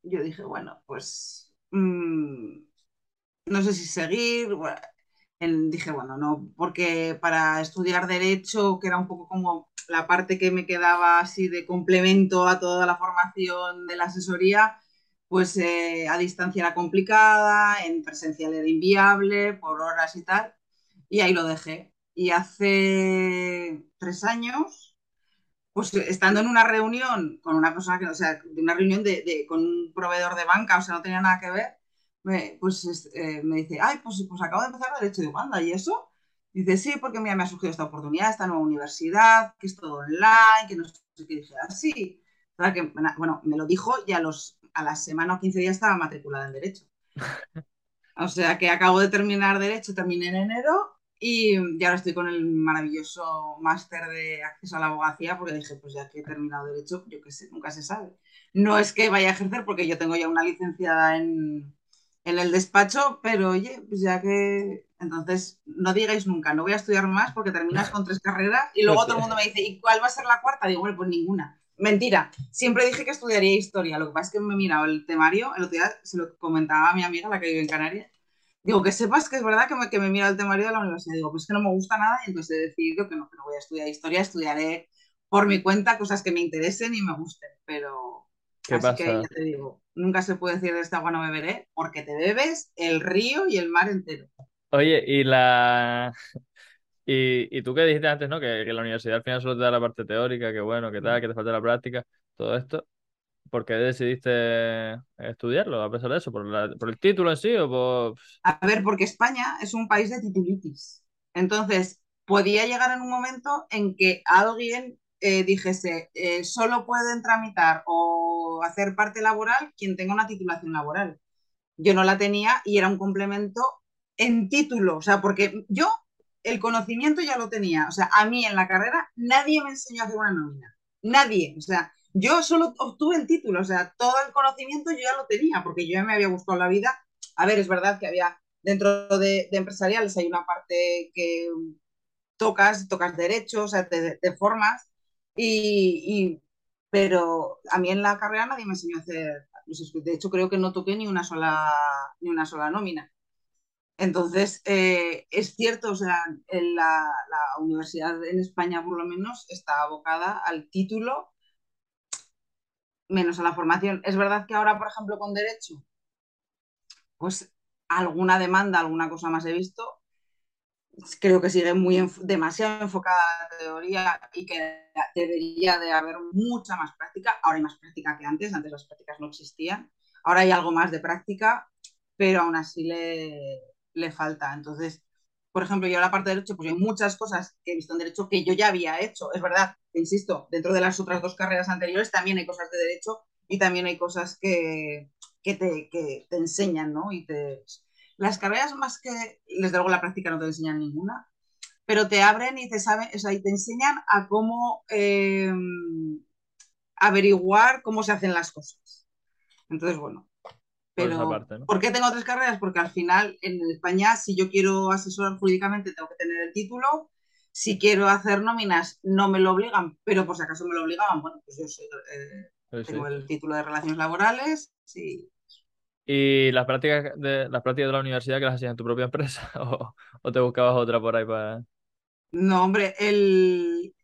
[SPEAKER 2] yo dije, bueno, pues mm, no sé si seguir. dije, bueno, no, porque para estudiar derecho, que era un poco como la parte que me quedaba así de complemento a toda la formación de la asesoría, pues eh, a distancia era complicada, en presencial era inviable, por horas y tal, y ahí lo dejé. Y hace tres años pues estando en una reunión con una persona que, o sea, de una reunión de, con un proveedor de banca, o sea, no tenía nada que ver, me, pues eh, me dice, ay, pues, pues acabo de empezar derecho de Uganda, ¿y eso? Dice, sí, porque mira, me ha surgido esta oportunidad, esta nueva universidad, que es todo online, que no sé qué. Dije, ah, sí. que, bueno, me lo dijo y a, los, a la semana o 15 días estaba matriculada en Derecho. O sea que acabo de terminar Derecho, terminé en enero y, ahora estoy con el maravilloso máster de acceso a la abogacía, porque dije, pues ya que he terminado Derecho, yo qué sé, nunca se sabe. No es que vaya a ejercer, porque yo tengo ya una licenciada en, en el despacho, pero oye, pues ya que. Entonces, no digáis nunca, no voy a estudiar más porque terminas con tres carreras y luego todo el mundo me dice, ¿y cuál va a ser la cuarta? Digo, bueno, pues ninguna. Mentira, siempre dije que estudiaría historia, lo que pasa es que me he mirado el temario, el otro día se lo comentaba a mi amiga, la que vive en Canarias, Digo, que sepas que es verdad que me, que me mira el temario de la universidad. Digo, pues que no me gusta nada y entonces he decidido que no, que no voy a estudiar historia, estudiaré por mi cuenta cosas que me interesen y me gusten. Pero
[SPEAKER 1] ¿Qué así
[SPEAKER 2] que ya te digo, nunca se puede decir de esta agua no beberé porque te bebes el río y el mar entero.
[SPEAKER 1] Oye, y la... Y, y tú que dijiste antes, ¿no? Que, que, la universidad al final solo te da la parte teórica, que bueno, que tal, que te falta la práctica, todo esto. ¿Por qué decidiste estudiarlo a pesar de eso? ¿Por, el título en sí o por...?
[SPEAKER 2] A ver, porque España es un país de titulitis. Entonces, podía llegar en un momento en que alguien eh, dijese, eh, solo pueden tramitar o hacer parte laboral quien tenga una titulación laboral. Yo no la tenía y era un complemento en título, o sea, porque yo el conocimiento ya lo tenía. O sea, a mí en la carrera nadie me enseñó a hacer una nómina. Nadie. O sea, yo solo obtuve el título, o sea, todo el conocimiento yo ya lo tenía, porque yo ya me había gustado la vida. A ver, es verdad que había dentro de, empresariales hay una parte que tocas, tocas derechos, o sea, te, formas, y, pero a mí en la carrera nadie me enseñó a hacer, de hecho creo que no toqué ni una sola, ni una sola nómina. Entonces, eh, es cierto, o sea, la, universidad en España por lo menos está abocada al título menos a la formación. Es verdad que ahora, por ejemplo, con derecho, pues alguna demanda, alguna cosa más he visto. Creo que sigue muy demasiado enfocada la teoría y que debería de haber mucha más práctica. Ahora hay más práctica que antes, antes las prácticas no existían. Ahora hay algo más de práctica, pero aún así le, le falta. Entonces, por ejemplo, yo la parte de derecho, pues hay muchas cosas que he visto en derecho que yo ya había hecho. Es verdad, insisto, dentro de las otras dos carreras anteriores también hay cosas de derecho y también hay cosas que, que, te, que te, enseñan, ¿no? Y te... Las carreras más que, desde luego la práctica no te enseñan ninguna, pero te abren y te saben, o sea, y te enseñan a cómo eh, averiguar cómo se hacen las cosas. Entonces, bueno, pero, ¿por qué tengo tres carreras? Porque al final en España, si yo quiero asesorar jurídicamente, tengo que tener el título. Si quiero hacer nóminas, no me lo obligan, pero por si acaso me lo obligaban, bueno, pues yo eh, tengo el título de relaciones laborales. Sí.
[SPEAKER 1] ¿Y las prácticas de las prácticas de la universidad que las hacías en tu propia empresa o, o te buscabas otra por ahí para...?
[SPEAKER 2] No, hombre, el,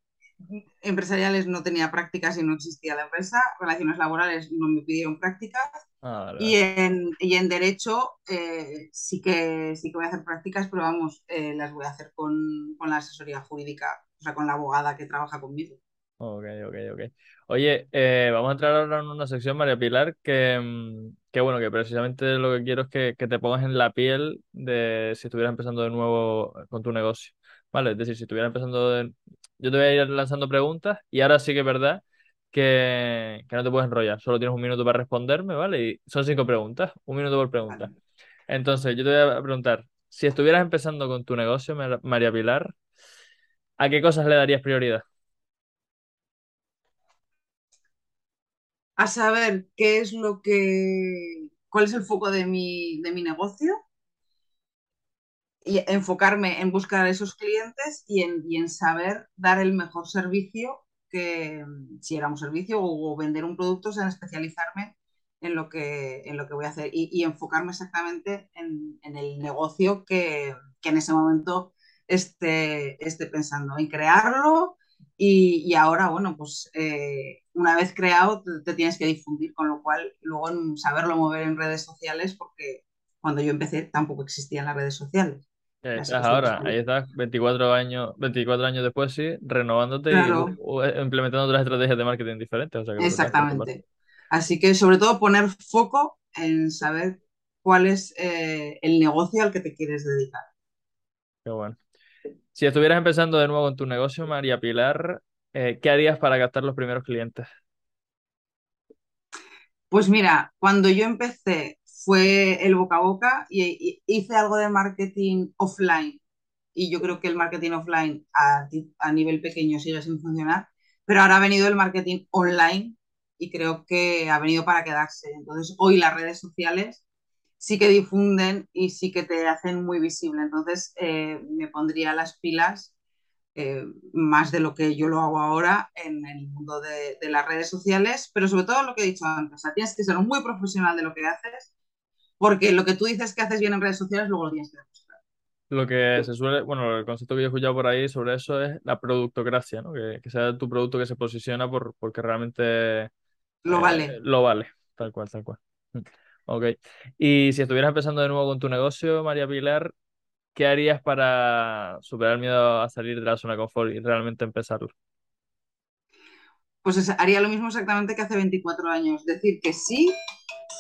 [SPEAKER 2] empresariales no tenía prácticas y no existía la empresa, relaciones laborales no me pidieron prácticas
[SPEAKER 1] Ah, vale,
[SPEAKER 2] Y en, y en derecho eh, sí, que, sí que voy a hacer prácticas, pero vamos, eh, las voy a hacer con, con la asesoría jurídica, o sea, con la abogada que trabaja conmigo.
[SPEAKER 1] Ok, ok, ok. Oye, eh, vamos a entrar ahora en una sección, María Pilar, que, mm, que bueno, que precisamente lo que quiero es que, que te pongas en la piel de si estuvieras empezando de nuevo con tu negocio. ¿Vale? Es decir, si estuvieras empezando de... Yo te voy a ir lanzando preguntas y ahora sí que es verdad que, que no te puedes enrollar. Solo tienes un minuto para responderme, ¿vale? Y son cinco preguntas, un minuto por pregunta. Entonces, yo te voy a preguntar, si estuvieras empezando con tu negocio, Mar- María Pilar, ¿a qué cosas le darías prioridad?
[SPEAKER 2] A saber qué es lo que, cuál es el foco de mi, de mi negocio y enfocarme en buscar a esos clientes y en, y en saber dar el mejor servicio que si era un servicio o, vender un producto, en especializarme en lo que, en lo que voy a hacer y, enfocarme exactamente en, el negocio que, que, en ese momento esté, esté pensando en crearlo y, ahora, bueno, pues eh, una vez creado te, tienes que difundir, con lo cual luego en saberlo mover en redes sociales porque cuando yo empecé tampoco existían las redes sociales. Estoy
[SPEAKER 1] ahora, ahí estás 24 años, 24 años después, sí, renovándote y
[SPEAKER 2] Claro,
[SPEAKER 1] eh, implementando otras estrategias de marketing diferentes, o sea que
[SPEAKER 2] exactamente. Así que sobre todo poner foco en saber cuál es eh, el negocio al que te quieres dedicar.
[SPEAKER 1] Qué bueno. Si estuvieras empezando de nuevo con tu negocio, María Pilar, eh, ¿qué harías para captar los primeros clientes?
[SPEAKER 2] Pues mira, cuando yo empecé fue el boca a boca y, hice algo de marketing offline y yo creo que el marketing offline a, nivel pequeño sigue sin funcionar, pero ahora ha venido el marketing online y creo que ha venido para quedarse. Entonces, hoy las redes sociales sí que difunden y sí que te hacen muy visible. Entonces, eh, me pondría las pilas eh, más de lo que yo lo hago ahora en el mundo de, de, las redes sociales, pero sobre todo lo que he dicho antes, o sea, tienes que ser muy profesional de lo que haces, porque lo que tú dices que haces bien en redes sociales, luego lo tienes que demostrar.
[SPEAKER 1] Lo que se suele, bueno, el concepto que yo he escuchado por ahí sobre eso es la productocracia, ¿no? Que, que sea tu producto que se posiciona por, porque realmente
[SPEAKER 2] Lo
[SPEAKER 1] eh,
[SPEAKER 2] vale.
[SPEAKER 1] lo vale, tal cual, tal cual. Mm. Ok. Y si estuvieras empezando de nuevo con tu negocio, María Pilar, ¿qué harías para superar el miedo a salir de la zona de confort y realmente empezarlo?
[SPEAKER 2] Pues es, haría lo mismo exactamente que hace 24 años. Decir que sí,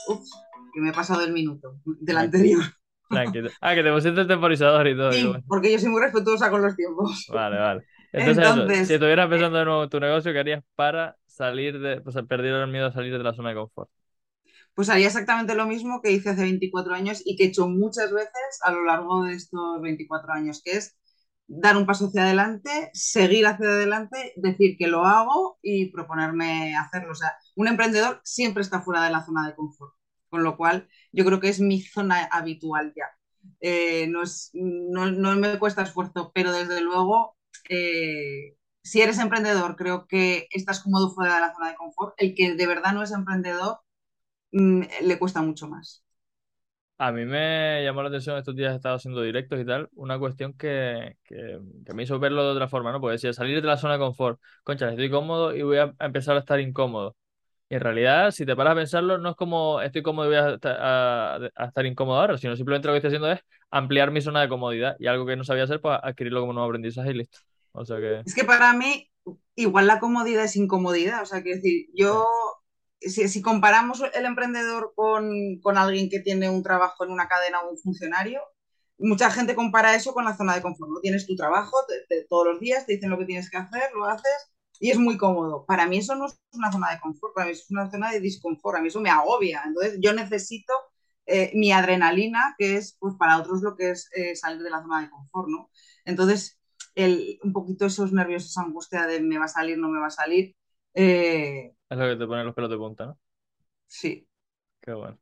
[SPEAKER 2] ups, que me he pasado el minuto del anterior.
[SPEAKER 1] tranqui. Ah, que te pusiste el temporizador y todo.
[SPEAKER 2] Sí, porque yo soy muy respetuosa con los tiempos.
[SPEAKER 1] Vale, vale. Entonces eso, si estuvieras
[SPEAKER 2] eh,
[SPEAKER 1] empezando de nuevo tu negocio, ¿qué harías para salir de, pues perder el miedo a salir de la zona de confort?
[SPEAKER 2] pues haría exactamente lo mismo que hice hace 24 años y que he hecho muchas veces a lo largo de estos 24 años, que es dar un paso hacia adelante, seguir hacia adelante, decir que lo hago y proponerme hacerlo. O sea, un emprendedor siempre está fuera de la zona de confort, con lo cual yo creo que es mi zona habitual ya. Eh, no, es, no, no, me cuesta esfuerzo, pero desde luego, eh, si eres emprendedor, creo que estás cómodo fuera de la zona de confort. El que de verdad no es emprendedor, mmm, le cuesta mucho más.
[SPEAKER 1] A mí me llamó la atención estos días he estado haciendo directos y tal, una cuestión que, que, que me hizo verlo de otra forma, ¿no? Porque decía, salir de la zona de confort, concha, estoy cómodo y voy a empezar a estar incómodo. Y en realidad, si te paras a pensarlo, no es como estoy cómodo y voy a, a, a estar incómodo ahora, sino simplemente lo que estoy haciendo es ampliar mi zona de comodidad y algo que no sabía hacer, pues adquirirlo como nuevo aprendizaje y listo. O sea que...
[SPEAKER 2] Es que para mí, igual la comodidad es incomodidad. O sea, que decir, yo, si, si comparamos el emprendedor con, con, alguien que tiene un trabajo en una cadena o un funcionario, mucha gente compara eso con la zona de confort. ¿no? Tienes tu trabajo te, te, todos los días, te dicen lo que tienes que hacer, lo haces y es muy cómodo. Para mí eso no es una zona de confort, para mí es una zona de disconfort, a mí eso me agobia. Entonces yo necesito eh, mi adrenalina, que es pues para otros lo que es eh, salir de la zona de confort, ¿no? Entonces, el, un poquito esos nervios, esa angustia de me va a salir, no me va a salir. Eh,
[SPEAKER 1] es lo que te pone los pelos de punta, ¿no?
[SPEAKER 2] Sí.
[SPEAKER 1] Qué bueno.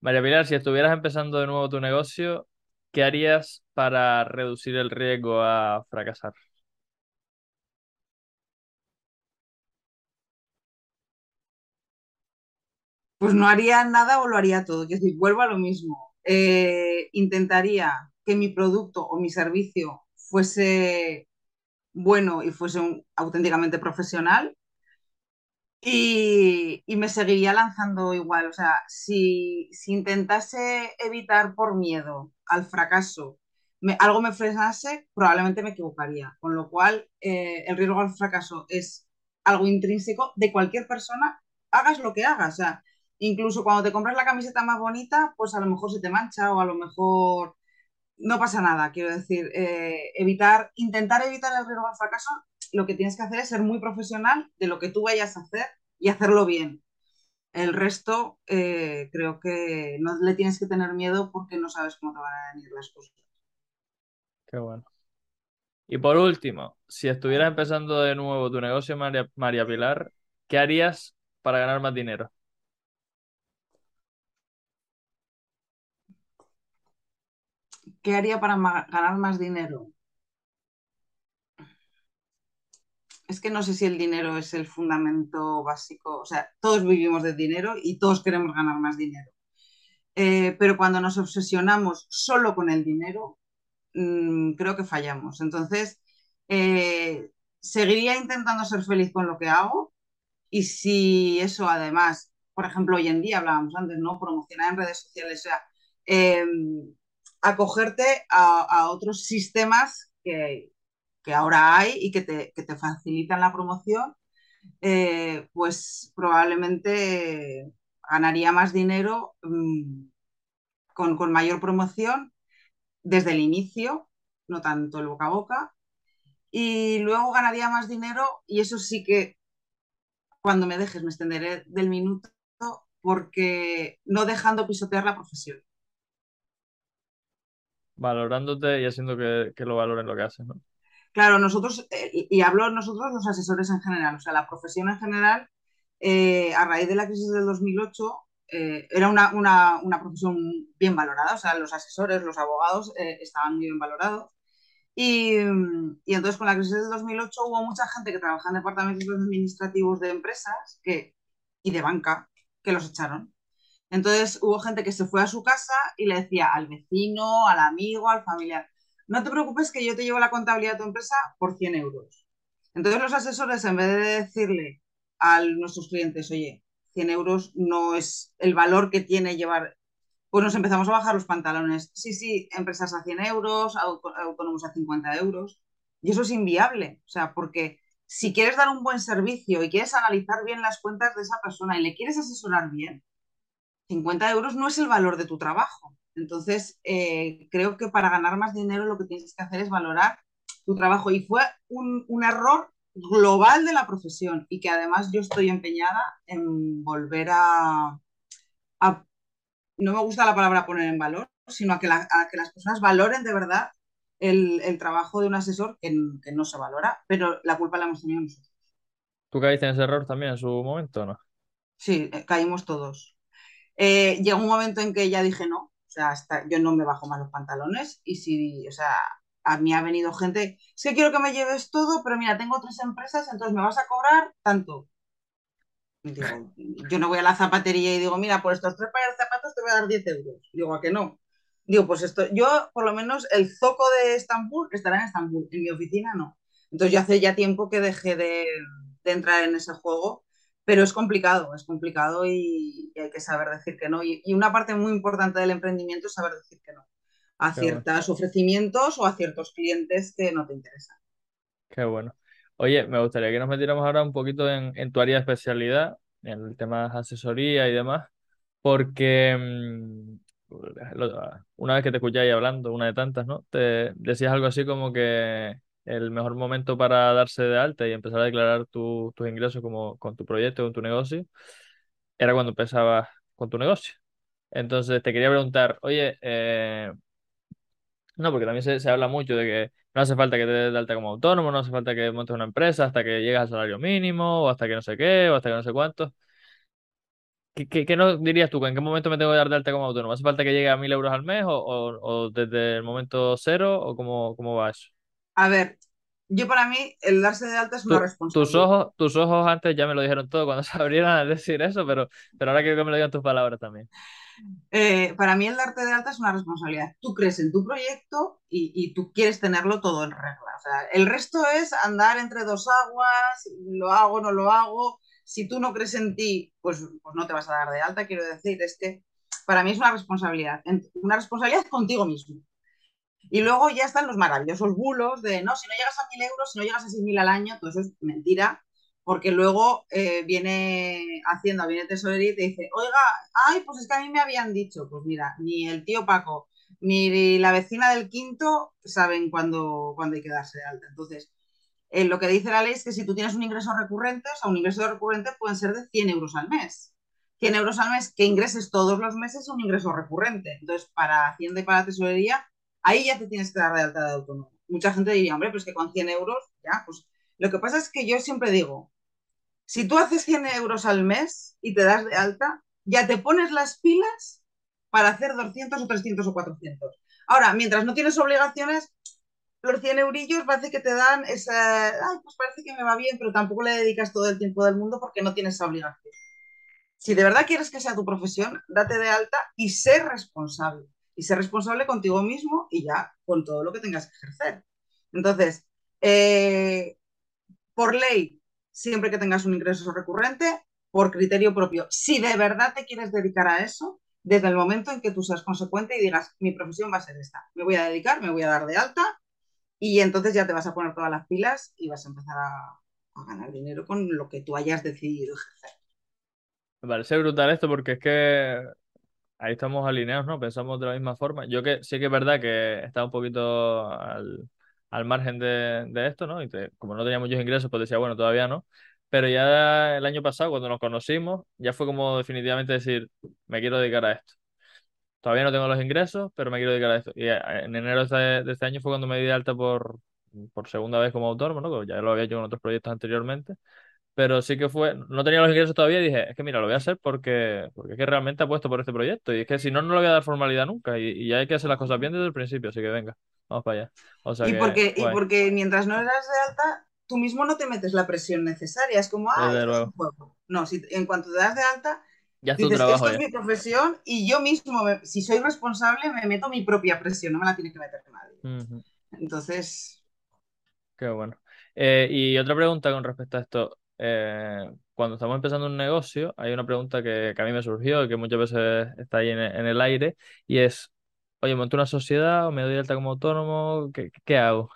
[SPEAKER 1] María Pilar, si estuvieras empezando de nuevo tu negocio, ¿qué harías para reducir el riesgo a fracasar?
[SPEAKER 2] Pues no haría nada o lo haría todo. Es decir, vuelvo a lo mismo. Eh, intentaría que mi producto o mi servicio fuese bueno y fuese auténticamente profesional. Y, me seguiría lanzando igual. O sea, si, si intentase evitar por miedo al fracaso, algo me frenase, probablemente me equivocaría. Con lo cual, eh, el riesgo al fracaso es algo intrínseco de cualquier persona, hagas lo que hagas. O sea, incluso cuando te compras la camiseta más bonita, pues a lo mejor se te mancha o a lo mejor no pasa nada. Quiero decir, eh, evitar, intentar evitar el riesgo al fracaso, lo que tienes que hacer es ser muy profesional de lo que tú vayas a hacer y hacerlo bien. El resto, eh, creo que no le tienes que tener miedo porque no sabes cómo te van a venir las cosas.
[SPEAKER 1] Qué bueno. Y por último, si estuvieras empezando de nuevo tu negocio, María, María Pilar, ¿qué harías para ganar más dinero?
[SPEAKER 2] ¿Qué haría para ganar más dinero? Es que no sé si el dinero es el fundamento básico. O sea, todos vivimos de dinero y todos queremos ganar más dinero. Eh, pero cuando nos obsesionamos solo con el dinero, mm, creo que fallamos. Entonces, eh, seguiría intentando ser feliz con lo que hago y si eso además, por ejemplo, hoy en día hablábamos antes, ¿no? Promocionar en redes sociales, o sea, eh, acogerte a, a, otros sistemas que, que, ahora hay y que te, que te facilitan la promoción, eh, pues probablemente ganaría más dinero mmm, con, con mayor promoción desde el inicio, no tanto el boca a boca, y luego ganaría más dinero y eso sí que cuando me dejes me extenderé del minuto porque no dejando pisotear la profesión.
[SPEAKER 1] Valorándote y haciendo que, que lo valoren lo que haces, ¿no?
[SPEAKER 2] Claro, nosotros, eh, y hablo nosotros los asesores en general, o sea, la profesión en general, eh, a raíz de la crisis del 2008, eh, era una, una, una, profesión bien valorada, o sea, los asesores, los abogados eh, estaban muy bien valorados. Y, y, entonces con la crisis del 2008 hubo mucha gente que trabajaba en departamentos administrativos de empresas que, y de banca que los echaron. Entonces hubo gente que se fue a su casa y le decía al vecino, al amigo, al familiar, no te preocupes que yo te llevo la contabilidad de tu empresa por 100 euros. Entonces los asesores, en vez de decirle a nuestros clientes, oye, 100 euros no es el valor que tiene llevar, pues nos empezamos a bajar los pantalones. Sí, sí, empresas a 100 euros, autónomos a 50 euros. Y eso es inviable, o sea, porque si quieres dar un buen servicio y quieres analizar bien las cuentas de esa persona y le quieres asesorar bien, 50 euros no es el valor de tu trabajo. Entonces, eh, creo que para ganar más dinero lo que tienes que hacer es valorar tu trabajo. Y fue un, un, error global de la profesión y que además yo estoy empeñada en volver a, a no me gusta la palabra poner en valor, sino a que, la, a que las personas valoren de verdad el, el trabajo de un asesor que, que, no se valora, pero la culpa la hemos tenido nosotros.
[SPEAKER 1] ¿Tú caíste en ese error también en su momento o no?
[SPEAKER 2] Sí, eh, caímos todos. Eh, llegó un momento en que ya dije no, o sea, hasta, yo no me bajo más los pantalones y si, o sea, a mí ha venido gente, es quiero que me lleves todo, pero mira, tengo tres empresas, entonces me vas a cobrar tanto. Yo no voy a la zapatería y digo, mira, por estos tres pares de zapatos te voy a dar 10 euros. Digo, ¿a que no? Digo, pues esto, yo por lo menos el zoco de Estambul estará en Estambul, en mi oficina no. Entonces yo hace ya tiempo que dejé de, de entrar en ese juego pero es complicado, es complicado y, y, hay que saber decir que no. Y, y, una parte muy importante del emprendimiento es saber decir que no a
[SPEAKER 1] Qué
[SPEAKER 2] ciertos
[SPEAKER 1] bueno.
[SPEAKER 2] ofrecimientos o a ciertos clientes que no te interesan.
[SPEAKER 1] Qué bueno. Oye, me gustaría que nos metiéramos ahora un poquito en, en tu área de especialidad, en el tema de asesoría y demás, porque mm, una vez que te escucháis hablando, una de tantas, ¿no? Te decías algo así como que el mejor momento para darse de alta y empezar a declarar tu- tus ingresos como con tu proyecto, con tu negocio, era cuando empezabas con tu negocio. Entonces te quería preguntar, oye, eh, no, porque también se, se habla mucho de que no hace falta que te des de alta como autónomo, no hace falta que montes una empresa hasta que llegas al salario mínimo, o hasta que no sé qué, o hasta que no sé cuánto. ¿Qué, qué, qué no dirías tú? ¿En qué momento me tengo que dar de alta como autónomo? ¿Hace falta que llegue a mil euros al mes o, o- o desde el momento cero o cómo, cómo va eso?
[SPEAKER 2] A ver, yo para mí el darse de alta es una
[SPEAKER 1] Tu- tus
[SPEAKER 2] responsabilidad.
[SPEAKER 1] ojos, tus ojos antes ya me lo dijeron todo cuando se abrieron a decir eso, pero, pero ahora quiero que me lo digan tus palabras también.
[SPEAKER 2] Eh, para mí el darte de alta es una responsabilidad. Tú crees en tu proyecto y, y, tú quieres tenerlo todo en regla. O sea, el resto es andar entre dos aguas, lo hago, no lo hago. si tú no crees en ti, pues, pues no te vas a dar de alta, quiero decir, es que para mí es una responsabilidad, una responsabilidad contigo mismo. Y luego ya están los maravillosos bulos de, no, si no llegas a mil euros, si no llegas a seis mil al año, todo eso es mentira, porque luego eh, viene Hacienda, viene Tesorería y te dice, oiga, ay, pues es que a mí me habían dicho, pues mira, ni el tío Paco, ni la vecina del quinto saben cuándo, cuándo hay que darse de alta. Entonces, eh, lo que dice la ley es que si tú tienes un ingreso recurrente, o sea, un ingreso recurrente pueden ser de 100 euros al mes. 100 euros al mes que ingreses todos los meses es un ingreso recurrente. Entonces, para Hacienda y para Tesorería, ahí ya te tienes que dar de alta de autónomo. Mucha gente diría, hombre, pues que con 100 euros, ya, pues lo que pasa es que yo siempre digo, si tú haces 100 euros al mes y te das de alta, ya te pones las pilas para hacer 200 o 300 o 400. Ahora, mientras no tienes obligaciones, los 100 eurillos parece que te dan esa, ay, pues parece que me va bien, pero tampoco le dedicas todo el tiempo del mundo porque no tienes esa obligación. Si de verdad quieres que sea tu profesión, date de alta y sé responsable. Y sé responsable contigo mismo y ya con todo lo que tengas que ejercer. Entonces, eh, por ley, siempre que tengas un ingreso recurrente, por criterio propio, si de verdad te quieres dedicar a eso, desde el momento en que tú seas consecuente y digas, mi profesión va a ser esta, me voy a dedicar, me voy a dar de alta y entonces ya te vas a poner todas las pilas y vas a empezar a, ganar dinero con lo que tú hayas decidido ejercer.
[SPEAKER 1] Me parece brutal esto porque es que ahí estamos alineados, ¿no? Pensamos de la misma forma. Yo que sí que es verdad que estaba un poquito al, margen de, esto, ¿no? Y como no tenía muchos ingresos, pues decía, bueno, todavía no. Pero ya el año pasado, cuando nos conocimos, ya fue como definitivamente decir, me quiero dedicar a esto. Todavía no tengo los ingresos, pero me quiero dedicar a esto. Y en enero de este, año fue cuando me di de alta por, por segunda vez como autónomo, ¿no? ya lo había hecho con otros proyectos anteriormente. Pero sí que fue, no tenía los ingresos todavía y dije, es que mira, lo voy a hacer porque, porque es que realmente apuesto por este proyecto. Y es que si no, no le voy a dar formalidad nunca. Y, ya hay que hacer las cosas bien desde el principio, así que venga, vamos para allá.
[SPEAKER 2] y, porque, y porque mientras no eras de alta, tú mismo no te metes la presión necesaria. Es como, ah, No, si, en cuanto te das de alta,
[SPEAKER 1] ya es dices, trabajo,
[SPEAKER 2] esto es mi profesión y yo mismo, si soy responsable, me meto mi propia presión, no me la tiene que meter nadie. Entonces...
[SPEAKER 1] Qué bueno. Eh, y otra pregunta con respecto a esto. Eh, cuando estamos empezando un negocio, hay una pregunta que, a mí me surgió y que muchas veces está ahí en, el aire y es, oye, monto una sociedad o me doy alta como autónomo, ¿qué, hago?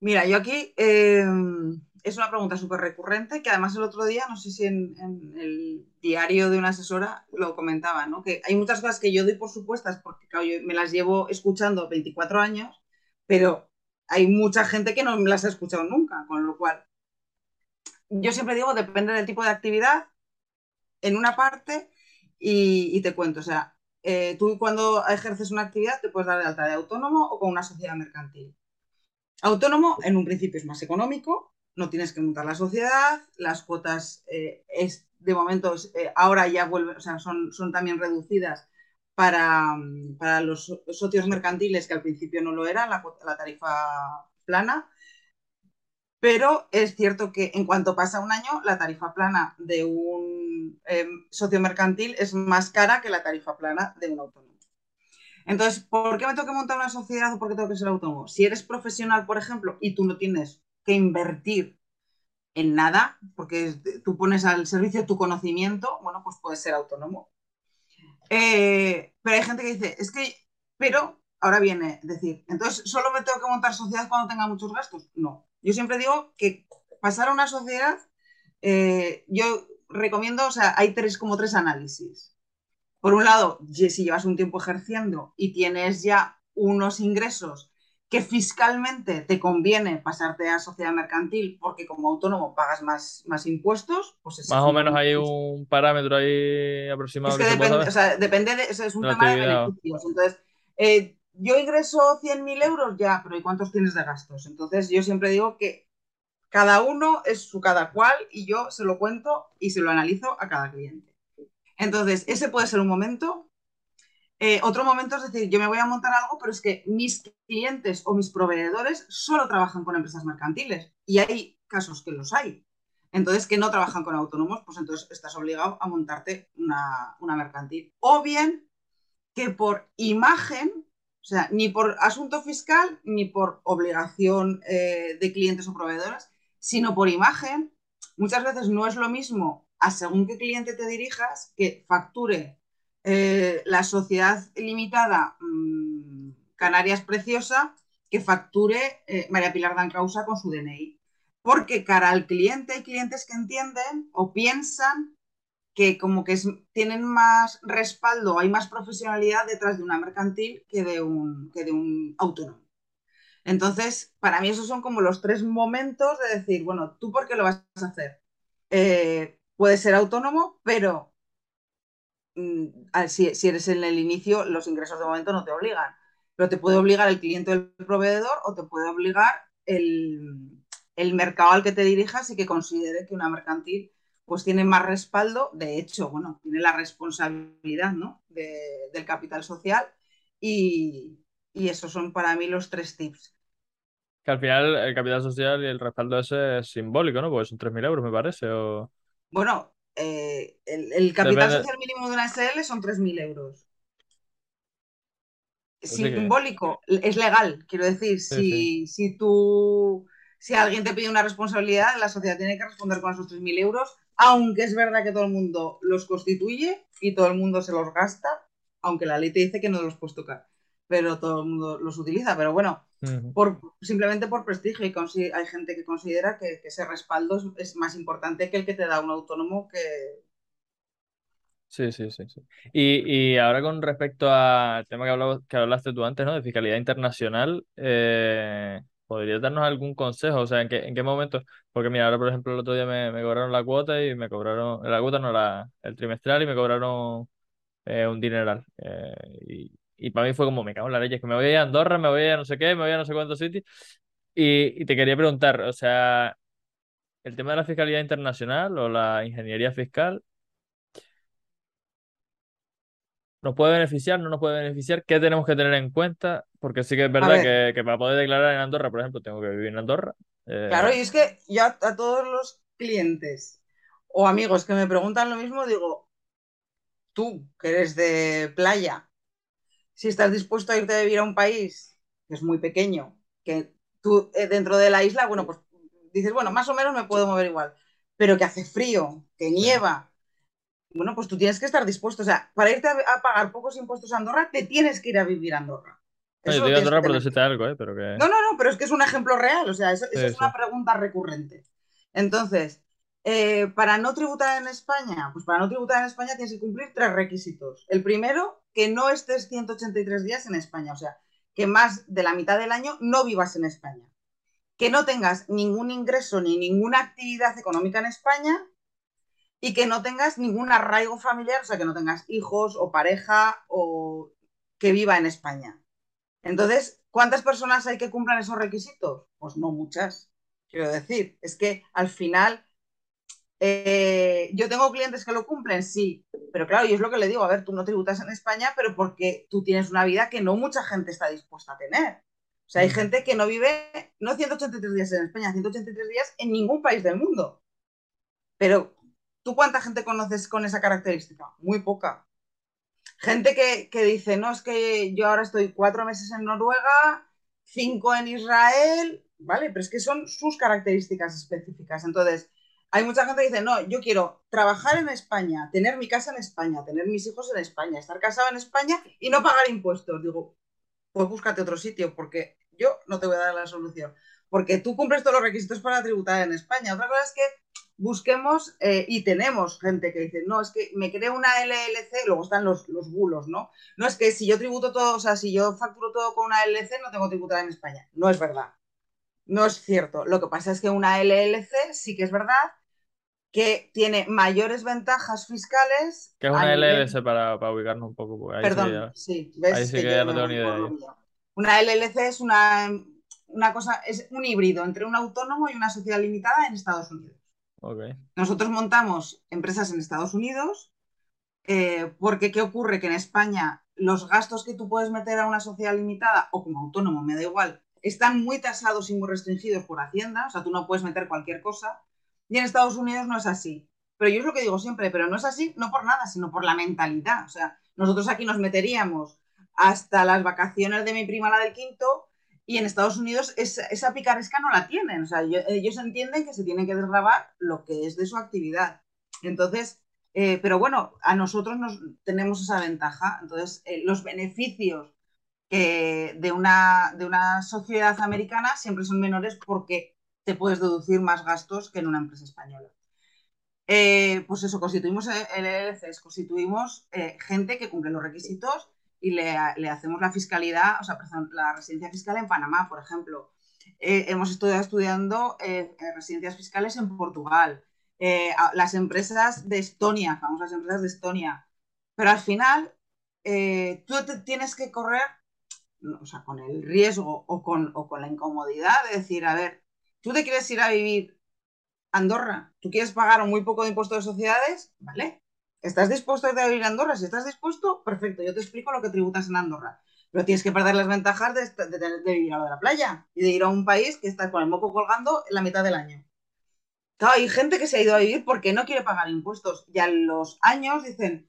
[SPEAKER 2] Mira, yo aquí em, es una pregunta súper recurrente que además el otro día, no sé si en, el diario de una asesora lo comentaba, ¿no? Que hay muchas cosas que yo doy por supuestas porque me las llevo escuchando 24 años, pero hay mucha gente que no me las ha escuchado nunca, con lo cual yo siempre digo, depende del tipo de actividad en una parte y, te cuento, o sea, eh, tú cuando ejerces una actividad te puedes dar de alta de autónomo o con una sociedad mercantil. Autónomo en un principio es más económico, no tienes que montar la sociedad, las cuotas eh, es, de momento eh, ahora ya vuelven, o sea, son, son también reducidas para, para, los socios mercantiles que al principio no lo era, la, la tarifa plana, pero es cierto que en cuanto pasa un año, la tarifa plana de un em, socio mercantil es más cara que la tarifa plana de un autónomo. Entonces, ¿por qué me tengo que montar una sociedad o por qué tengo que ser autónomo? Si eres profesional, por ejemplo, y tú no tienes que invertir en nada, porque tú pones al servicio tu conocimiento, bueno, pues puedes ser autónomo. Eh, pero hay gente que dice, es que, pero ahora viene decir, entonces, ¿solo me tengo que montar sociedad cuando tenga muchos gastos? No. Yo siempre digo que pasar a una sociedad, eh, yo recomiendo, o sea, hay tres, como tres análisis. Por un lado, si llevas un tiempo ejerciendo y tienes ya unos ingresos que fiscalmente te conviene pasarte a sociedad mercantil porque como autónomo pagas más, más impuestos, pues
[SPEAKER 1] Más o menos hay un parámetro ahí aproximado.
[SPEAKER 2] Es que, depende, o sea, depende de, es un tema de beneficios. Entonces, eh, yo ingreso 100.000 euros ya, pero ¿y cuántos tienes de gastos? Entonces yo siempre digo que cada uno es su cada cual y yo se lo cuento y se lo analizo a cada cliente. Entonces, ese puede ser un momento. Eh, otro momento es decir, yo me voy a montar algo, pero es que mis clientes o mis proveedores solo trabajan con empresas mercantiles y hay casos que los hay. Entonces, que no trabajan con autónomos, pues entonces estás obligado a montarte una, una mercantil. O bien que por imagen o sea, ni por asunto fiscal ni por obligación eh, de clientes o proveedores, sino por imagen, muchas veces no es lo mismo a según qué cliente te dirijas que facture eh, la sociedad limitada mmm, Canarias Preciosa que facture eh, María Pilar Dan Causa con su DNI. Porque cara al cliente hay clientes que entienden o piensan que como que tienen más respaldo, hay más profesionalidad detrás de una mercantil que de un, que de un autónomo. Entonces, para mí esos son como los tres momentos de decir, bueno, ¿tú por qué lo vas a hacer? Eh, puedes ser autónomo, pero mmm, si, si, eres en el inicio, los ingresos de momento no te obligan. Pero te puede obligar el cliente del proveedor o te puede obligar el, el mercado al que te dirijas y que considere que una mercantil pues tiene más respaldo, de hecho, bueno, tiene la responsabilidad ¿no? de, del capital social y, y, esos son para mí los tres tips.
[SPEAKER 1] Que al final el capital social y el respaldo ese es simbólico, ¿no? Porque son 3.000 euros, me parece. O...
[SPEAKER 2] Bueno, eh, el, el, capital Depende... social mínimo de una SL son 3.000 euros. Pues simbólico, sí que... es legal, quiero decir, sí, si, sí. si tú si alguien te pide una responsabilidad, la sociedad tiene que responder con esos 3.000 euros, aunque es verdad que todo el mundo los constituye y todo el mundo se los gasta, aunque la ley te dice que no los puedes tocar, pero todo el mundo los utiliza. Pero bueno, uh -huh. por, simplemente por prestigio, y hay gente que considera que, que ese respaldo es, es, más importante que el que te da un autónomo que...
[SPEAKER 1] Sí, sí, sí. sí. Y, y ahora con respecto al tema que, hablabas, que hablaste tú antes, ¿no? De fiscalidad internacional, eh ¿Podrías darnos algún consejo? O sea, ¿en qué, en qué momento? Porque mira, ahora por ejemplo el otro día me, me cobraron la cuota y me cobraron, la cuota no la, el trimestral y me cobraron eh, un dineral. Eh, y, y, para mí fue como, me cago en la leche, es que me voy a Andorra, me voy a no sé qué, me voy a no sé cuántos sitios. Y, y te quería preguntar, o sea, el tema de la fiscalidad internacional o la ingeniería fiscal, ¿Nos puede beneficiar? ¿No nos puede beneficiar? ¿Qué tenemos que tener en cuenta? Porque sí que es verdad que, que, para poder declarar en Andorra, por ejemplo, tengo que vivir en Andorra.
[SPEAKER 2] Eh... Claro, y es que yo a, a, todos los clientes o amigos que me preguntan lo mismo, digo, tú, que eres de playa, si estás dispuesto a irte a vivir a un país que es muy pequeño, que tú eh, dentro de la isla, bueno, pues dices, bueno, más o menos me puedo mover igual, pero que hace frío, que nieva. Bueno, pues tú tienes que estar dispuesto. O sea, para irte a, a, pagar pocos impuestos a Andorra, te tienes que ir a vivir a Andorra.
[SPEAKER 1] Oye, te digo Andorra por decirte algo, ¿eh? Pero que...
[SPEAKER 2] No, no, no, pero es que es un ejemplo real. O sea, eso, eso sí, es una pregunta recurrente. Entonces, eh, para no tributar en España, pues para no tributar en España tienes que cumplir tres requisitos. El primero, que no estés 183 días en España. O sea, que más de la mitad del año no vivas en España. Que no tengas ningún ingreso ni ninguna actividad económica en España y que no tengas ningún arraigo familiar, o sea, que no tengas hijos o pareja o que viva en España. Entonces, ¿cuántas personas hay que cumplan esos requisitos? Pues no muchas, quiero decir. Es que al final, eh, yo tengo clientes que lo cumplen, sí, pero claro, yo es lo que le digo, a ver, tú no tributas en España, pero porque tú tienes una vida que no mucha gente está dispuesta a tener. O sea, hay gente que no vive, no 183 días en España, 183 días en ningún país del mundo. Pero ¿Tú cuánta gente conoces con esa característica? Muy poca. Gente que, que, dice, no, es que yo ahora estoy cuatro meses en Noruega, cinco en Israel, ¿vale? Pero es que son sus características específicas. Entonces, hay mucha gente que dice, no, yo quiero trabajar en España, tener mi casa en España, tener mis hijos en España, estar casado en España y no pagar impuestos. Digo, pues búscate otro sitio, porque yo no te voy a dar la solución. Porque tú cumples todos los requisitos para tributar en España. Otra cosa es que busquemos eh, y tenemos gente que dice, no, es que me creo una LLC, luego están los, los bulos, ¿no? No es que si yo tributo todo, o sea, si yo facturo todo con una LLC, no tengo que tributar en España. No es verdad. No es cierto. Lo que pasa es que una LLC sí que es verdad que tiene mayores ventajas fiscales.
[SPEAKER 1] ¿Qué es una LLC para, para, ubicarnos un poco? Ahí
[SPEAKER 2] Perdón, sí, ya, sí, ves
[SPEAKER 1] ahí sí que, que ya no tengo ni idea.
[SPEAKER 2] Una LLC es una, una cosa, es un híbrido entre un autónomo y una sociedad limitada en Estados Unidos. Nosotros montamos empresas en Estados Unidos eh, porque ¿qué ocurre? Que en España los gastos que tú puedes meter a una sociedad limitada o como autónomo, me da igual, están muy tasados y muy restringidos por Hacienda, o sea, tú no puedes meter cualquier cosa, y en Estados Unidos no es así. Pero yo es lo que digo siempre, pero no es así no por nada, sino por la mentalidad. O sea, nosotros aquí nos meteríamos hasta las vacaciones de mi prima, la del quinto, Y en Estados Unidos esa picaresca no la tienen. O sea, ellos entienden que se tienen que desgrabar lo que es de su actividad. Entonces, eh, pero bueno, a nosotros nos, tenemos esa ventaja. Entonces, eh, los beneficios de, una, de una sociedad americana siempre son menores porque te puedes deducir más gastos que en una empresa española. Eh, pues eso, constituimos el LLC, constituimos gente que cumple los requisitos y le, hacemos la fiscalidad, o sea, la residencia fiscal en Panamá, por ejemplo. hemos estado estudiando residencias fiscales en Portugal, eh, las empresas de Estonia, famosas empresas de Estonia. Pero al final, eh, tú tienes que correr, o sea, con el riesgo o con, o con la incomodidad de decir, a ver, tú te quieres ir a vivir Andorra, tú quieres pagar muy poco de impuestos de sociedades, ¿vale? ¿Estás dispuesto a ir a Andorra? Si estás dispuesto, perfecto, yo te explico lo que tributas en Andorra. Pero tienes que perder las ventajas de, de, de a la playa y de ir a un país que está con el moco colgando en la mitad del año hay gente que se ha ido a vivir porque no quiere pagar impuestos y a los años dicen,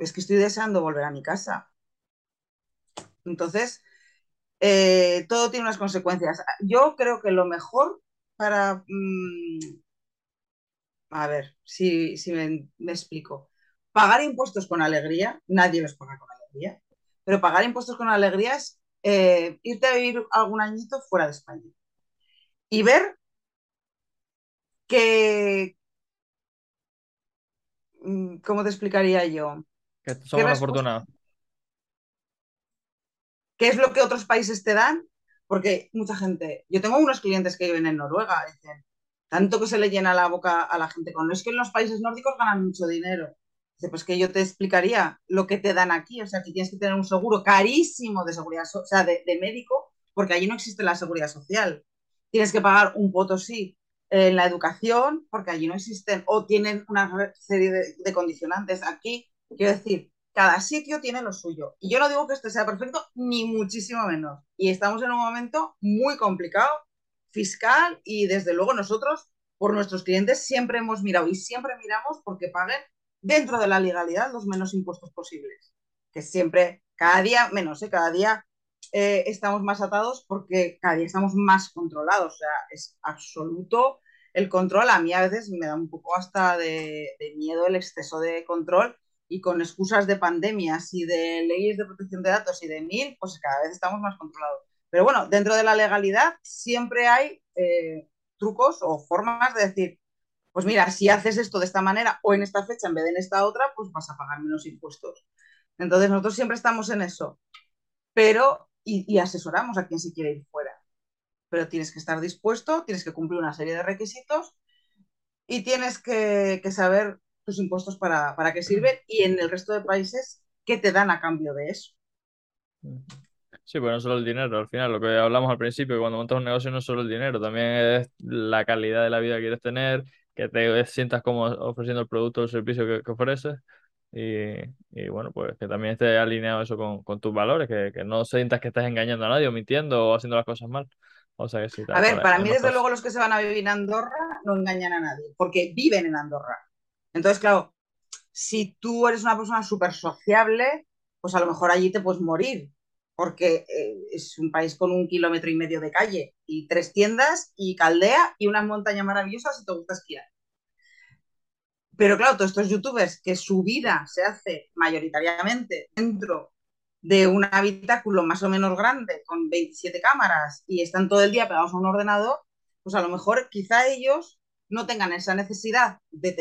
[SPEAKER 2] es que estoy deseando volver a mi casa. Entonces, eh, todo tiene unas consecuencias. Yo creo que lo mejor para... Mm, a ver, si, me, explico. Pagar impuestos con alegría, nadie los paga con alegría, pero pagar impuestos con alegría es eh, irte a vivir algún añito fuera de España y ver que... Mm, ¿Cómo te explicaría yo?
[SPEAKER 1] Que somos afortunados.
[SPEAKER 2] ¿Qué es lo que otros países te dan? Porque mucha gente, yo tengo unos clientes que viven en Noruega, dicen, tanto que se le llena la boca a la gente con, es que en los países nórdicos ganan mucho dinero. Dice, pues que yo te explicaría lo que te dan aquí, o sea, que tienes que tener un seguro carísimo de seguridad, o sea, de, de médico, porque allí no existe la seguridad social. Tienes que pagar un potosí en la educación, porque allí no existen o tienen una serie de, condicionantes. Aquí, quiero decir, cada sitio tiene lo suyo. Y yo no digo que esto sea perfecto, ni muchísimo menos. Y estamos en un momento muy complicado, fiscal, y desde luego nosotros, por nuestros clientes, siempre hemos mirado y siempre miramos porque paguen dentro de la legalidad los menos impuestos posibles. Que siempre, cada día menos, ¿eh? cada día eh, estamos más atados porque cada día estamos más controlados. O sea, es absoluto el control. A mí a veces me da un poco hasta de, miedo el exceso de control y con excusas de pandemias y de leyes de protección de datos y de mil, pues cada vez estamos más controlados. Pero bueno, dentro de la legalidad siempre hay eh, trucos o formas de decir, pues mira, si haces esto de esta manera o en esta fecha en vez de en esta otra, pues vas a pagar menos impuestos. Entonces nosotros siempre estamos en eso. Pero y, asesoramos a quien se quiere ir fuera. Pero tienes que estar dispuesto, tienes que cumplir una serie de requisitos y tienes que, saber tus impuestos para, para qué sirven y en el resto de países qué te dan a cambio de eso.
[SPEAKER 1] Sí, pues no solo el dinero, al final, lo que hablamos al principio, que cuando montas un negocio no es solo el dinero, también es la calidad de la vida que quieres tener, que te sientas como ofreciendo el producto o el servicio que, que ofreces y, bueno, pues que también esté alineado eso con, tus valores, que, no sientas que estás engañando a nadie o mintiendo o haciendo las cosas mal. O sea que sí,
[SPEAKER 2] a ver, para mí desde luego los que se van a vivir en Andorra no engañan a nadie, porque viven en Andorra. Entonces, claro, si tú eres una persona súper sociable, pues a lo mejor allí te puedes morir, porque eh, es un país con un kilómetro y medio de calle y tres tiendas y caldea y unas montañas maravillosas si te gusta esquiar. Pero claro, todos estos youtubers que su vida se hace mayoritariamente dentro de un habitáculo más o menos grande con 27 cámaras y están todo el día pegados a un ordenador, pues a lo mejor quizá ellos no tengan esa necesidad de,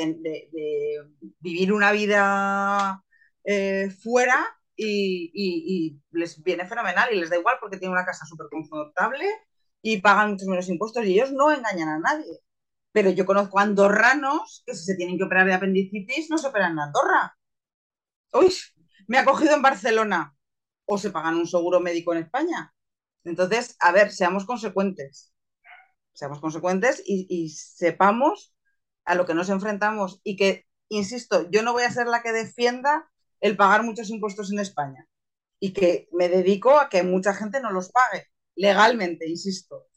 [SPEAKER 2] vivir una vida eh, fuera y, les viene fenomenal y les da igual porque tienen una casa súper confortable y pagan muchos menos impuestos y ellos no engañan a nadie. Pero yo conozco andorranos que si se tienen que operar de apendicitis no se operan en Andorra. Uy, me ha cogido en Barcelona. O se pagan un seguro médico en España. Entonces, a ver, seamos consecuentes. Seamos consecuentes y, sepamos a lo que nos enfrentamos y que, insisto, yo no voy a ser la que defienda el pagar muchos impuestos en España y que me dedico a que mucha gente no los pague legalmente, insisto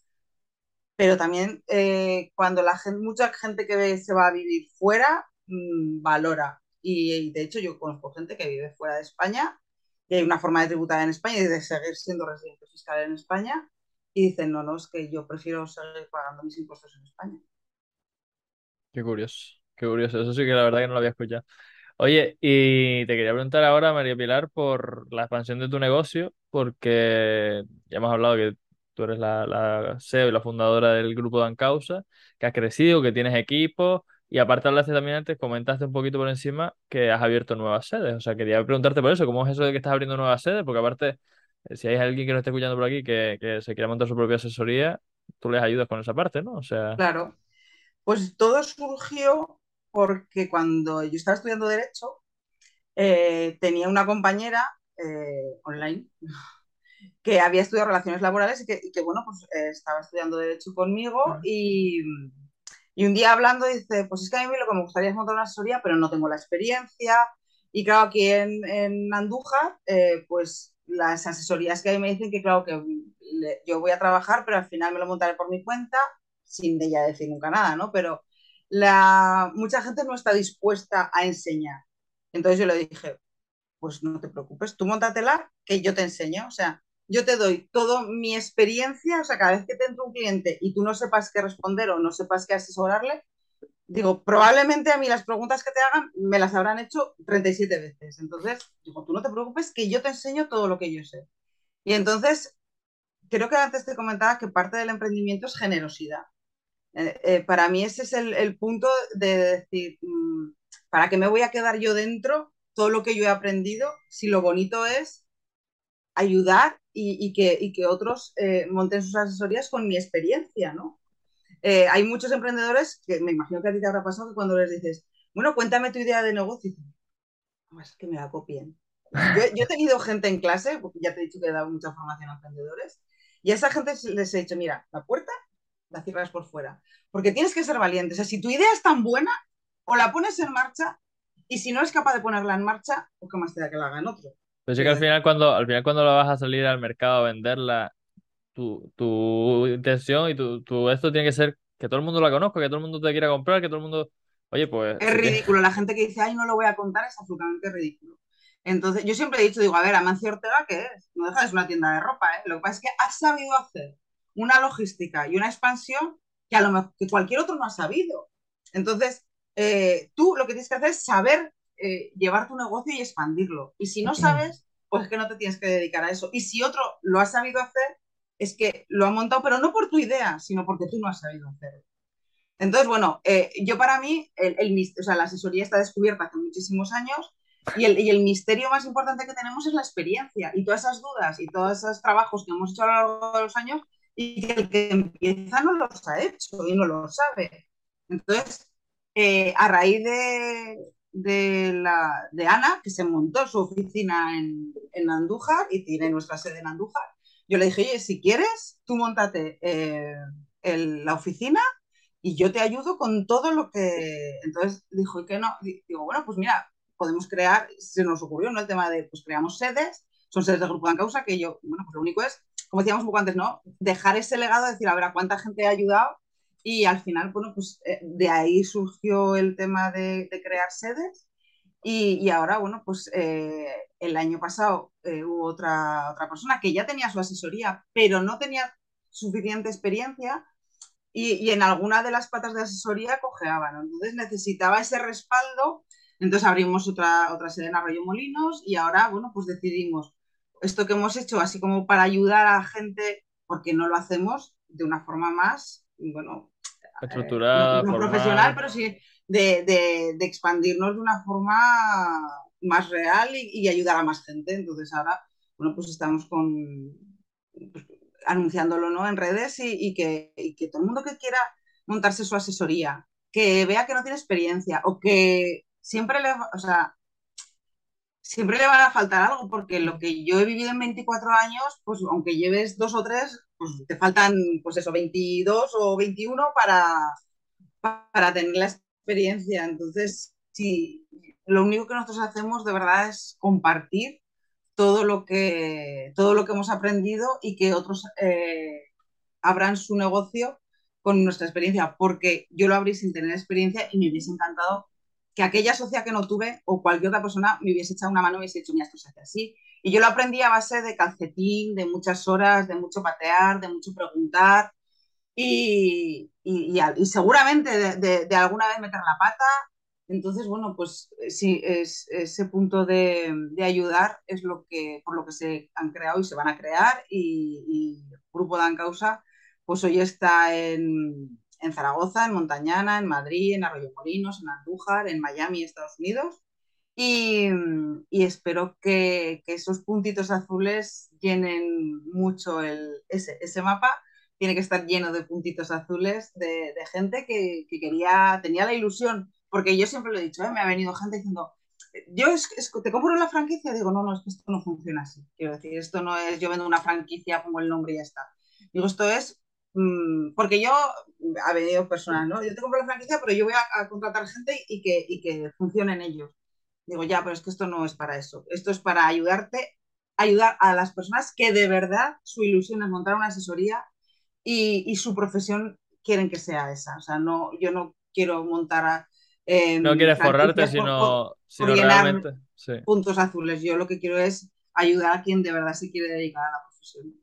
[SPEAKER 2] pero también eh, cuando la gente, mucha gente que se va a vivir fuera mm, valora. Y, de hecho yo conozco gente que vive fuera de España que hay una forma de tributar en España y de seguir siendo residente fiscal en España. Y dicen, no, no, es que yo prefiero seguir pagando mis impuestos en España.
[SPEAKER 1] Qué curioso, qué curioso. Eso sí que la verdad que no lo había escuchado. Oye, y te quería preguntar ahora, María Pilar, por la expansión de tu negocio, porque ya hemos hablado que tú eres la, CEO y la fundadora del grupo de Ancausa, que has crecido, que tienes equipo, y aparte hablaste también antes, comentaste un poquito por encima que has abierto nuevas sedes. O sea, quería preguntarte por eso, ¿cómo es eso de que estás abriendo nuevas sedes? Porque aparte, eh, si hay alguien que nos esté escuchando por aquí que, que se quiera montar su propia asesoría, tú les ayudas con esa parte, ¿no? O sea...
[SPEAKER 2] Claro. Pues todo surgió porque cuando yo estaba estudiando Derecho, eh, tenía una compañera eh, online que había estudiado relaciones laborales y que, y que bueno, pues eh, estaba estudiando Derecho conmigo y, y un día hablando dice, pues es que a mí lo que me gustaría es montar una asesoría, pero no tengo la experiencia. Y claro, aquí en, en Andújar, eh, pues las asesorías que hay me dicen que claro que le- yo voy a trabajar, pero al final me lo montaré por mi cuenta, sin de ella decir nunca nada, ¿no? Pero mucha gente no está dispuesta a enseñar. Entonces yo le dije, pues no te preocupes, tú móntatela, que yo te enseño. O sea, yo te doy toda mi experiencia, o sea, cada vez que te entra un cliente y tú no sepas qué responder o no sepas qué asesorarle, digo, probablemente a mí las preguntas que te hagan me las habrán hecho 37 veces. Entonces, digo, tú no te preocupes, que yo te enseño todo lo que yo sé. Y entonces, creo que antes te comentaba que parte del emprendimiento es generosidad. Eh, eh, para mí ese es el, el punto de decir, mm, ¿para qué me voy a quedar yo dentro todo lo que yo he aprendido si lo bonito es ayudar y, y que, y que otros eh, monten sus asesorías con mi experiencia, ¿no? Eh, hay muchos emprendedores que me imagino que a ti te habrá pasado que cuando les dices, bueno, cuéntame tu idea de negocio, y dicen, "No, es que me la copien. Yo, yo he tenido gente en clase, porque ya te he dicho que he dado mucha formación a emprendedores, y a esa gente les he dicho, mira, la puerta la cierras por fuera, porque tienes que ser valiente. O sea, si tu idea es tan buena, o la pones en marcha, y si no es capaz de ponerla en marcha, pues qué más te da que la hagan otro.
[SPEAKER 1] Pero sí que al final cuando, al final cuando la vas a salir al mercado a venderla, tu, tu intención y tu, tu esto tiene que ser que todo el mundo la conozca, que todo el mundo te quiera comprar, que todo el mundo... Oye, pues...
[SPEAKER 2] Es ridículo. La gente que dice, ay, no lo voy a contar, es absolutamente ridículo. Entonces, yo siempre he dicho, digo, a ver, Amancio Ortega, ¿qué es? No deja de una tienda de ropa, ¿eh? Lo que pasa es que has sabido hacer una logística y una expansión que a lo mejor que cualquier otro no ha sabido. Entonces, eh, tú lo que tienes que hacer es saber eh, llevar tu negocio y expandirlo. Y si no sabes, pues es que no te tienes que dedicar a eso. Y si otro lo ha sabido hacer, es que lo ha montado, pero no por tu idea, sino porque tú no has sabido hacerlo. Entonces, bueno, eh, yo para mí, el, el o sea, la asesoría está descubierta hace muchísimos años y el, y el misterio más importante que tenemos es la experiencia y todas esas dudas y todos esos trabajos que hemos hecho a lo largo de los años y que el que empieza no los ha hecho y no lo sabe. Entonces, eh, a raíz de, de, la, de Ana, que se montó su oficina en, en Andújar y tiene nuestra sede en Andújar, yo le dije, oye, si quieres, tú montate eh, el- la oficina y yo te ayudo con todo lo que... Entonces dijo, ¿y qué no? Digo, bueno, pues mira, podemos crear, se nos ocurrió, ¿no? El tema de, pues creamos sedes, son sedes de Grupo de Causa, que yo, bueno, pues lo único es, como decíamos un poco antes, ¿no? Dejar ese legado, decir, a ver, cuánta gente ha ayudado y al final, bueno, pues eh, de ahí surgió el tema de, crear sedes y, y, ahora, bueno, pues eh, el año pasado eh, hubo otra, otra persona que ya tenía su asesoría, pero no tenía suficiente experiencia y, en alguna de las patas de asesoría cojeaban. Entonces necesitaba ese respaldo. Entonces abrimos otra, otra sede en Arroyo Molinos y ahora, bueno, pues decidimos esto que hemos hecho, así como para ayudar a la gente, porque no lo hacemos de una forma más, bueno,
[SPEAKER 1] estructurada,
[SPEAKER 2] eh, no, no profesional, pero sí de, de, de, expandirnos de una forma más real y, y, ayudar a más gente. Entonces ahora, bueno, pues estamos con pues, anunciándolo ¿no? en redes y, y, que, y, que, todo el mundo que quiera montarse su asesoría, que vea que no tiene experiencia o que siempre le, o sea, siempre le va a faltar algo, porque lo que yo he vivido en 24 años, pues aunque lleves dos o tres, pues te faltan, pues eso, 22 o 21 para, para tener la experiencia. Entonces, sí, lo único que nosotros hacemos de verdad es compartir todo lo que, todo lo que hemos aprendido y que otros eh, abran su negocio con nuestra experiencia, porque yo lo abrí sin tener experiencia y me hubiese encantado que aquella socia que no tuve o cualquier otra persona me hubiese echado una mano y hubiese dicho, mira, esto se hace así. Y yo lo aprendí a base de calcetín, de muchas horas, de mucho patear, de mucho preguntar y, y, y, seguramente de, de, de, alguna vez meter la pata. Entonces, bueno, pues eh, sí, es, ese punto de, de, ayudar es lo que, por lo que se han creado y se van a crear y, y Grupo Dan Causa, pues hoy está en, en Zaragoza, en Montañana, en Madrid, en Arroyo Molinos, en Andújar, en Miami, Estados Unidos. Y, espero que, esos puntitos azules llenen mucho el, ese, mapa tiene que estar lleno de puntitos azules de, gente que, que, quería, tenía la ilusión, porque yo siempre lo he dicho, ¿eh? me ha venido gente diciendo, yo te compro la franquicia, digo, no, no, es que esto no funciona así. Quiero decir, esto no es, yo vendo una franquicia, pongo el nombre y ya está. Digo, esto es, mmm, porque yo, ha venido personas, ¿no? Yo te compro la franquicia, pero yo voy a, a contratar gente y que, y que funcionen ellos. Digo, ya, pero es que esto no es para eso. Esto es para ayudarte, ayudar a las personas que de verdad su ilusión es montar una asesoría y, y, su profesión quieren que sea esa. O sea, no, yo no quiero montar a,
[SPEAKER 1] eh, no quieres forrarte, sino, por, sino por realmente sí.
[SPEAKER 2] puntos azules. Yo lo que quiero es ayudar a quien de verdad se quiere dedicar a la profesión.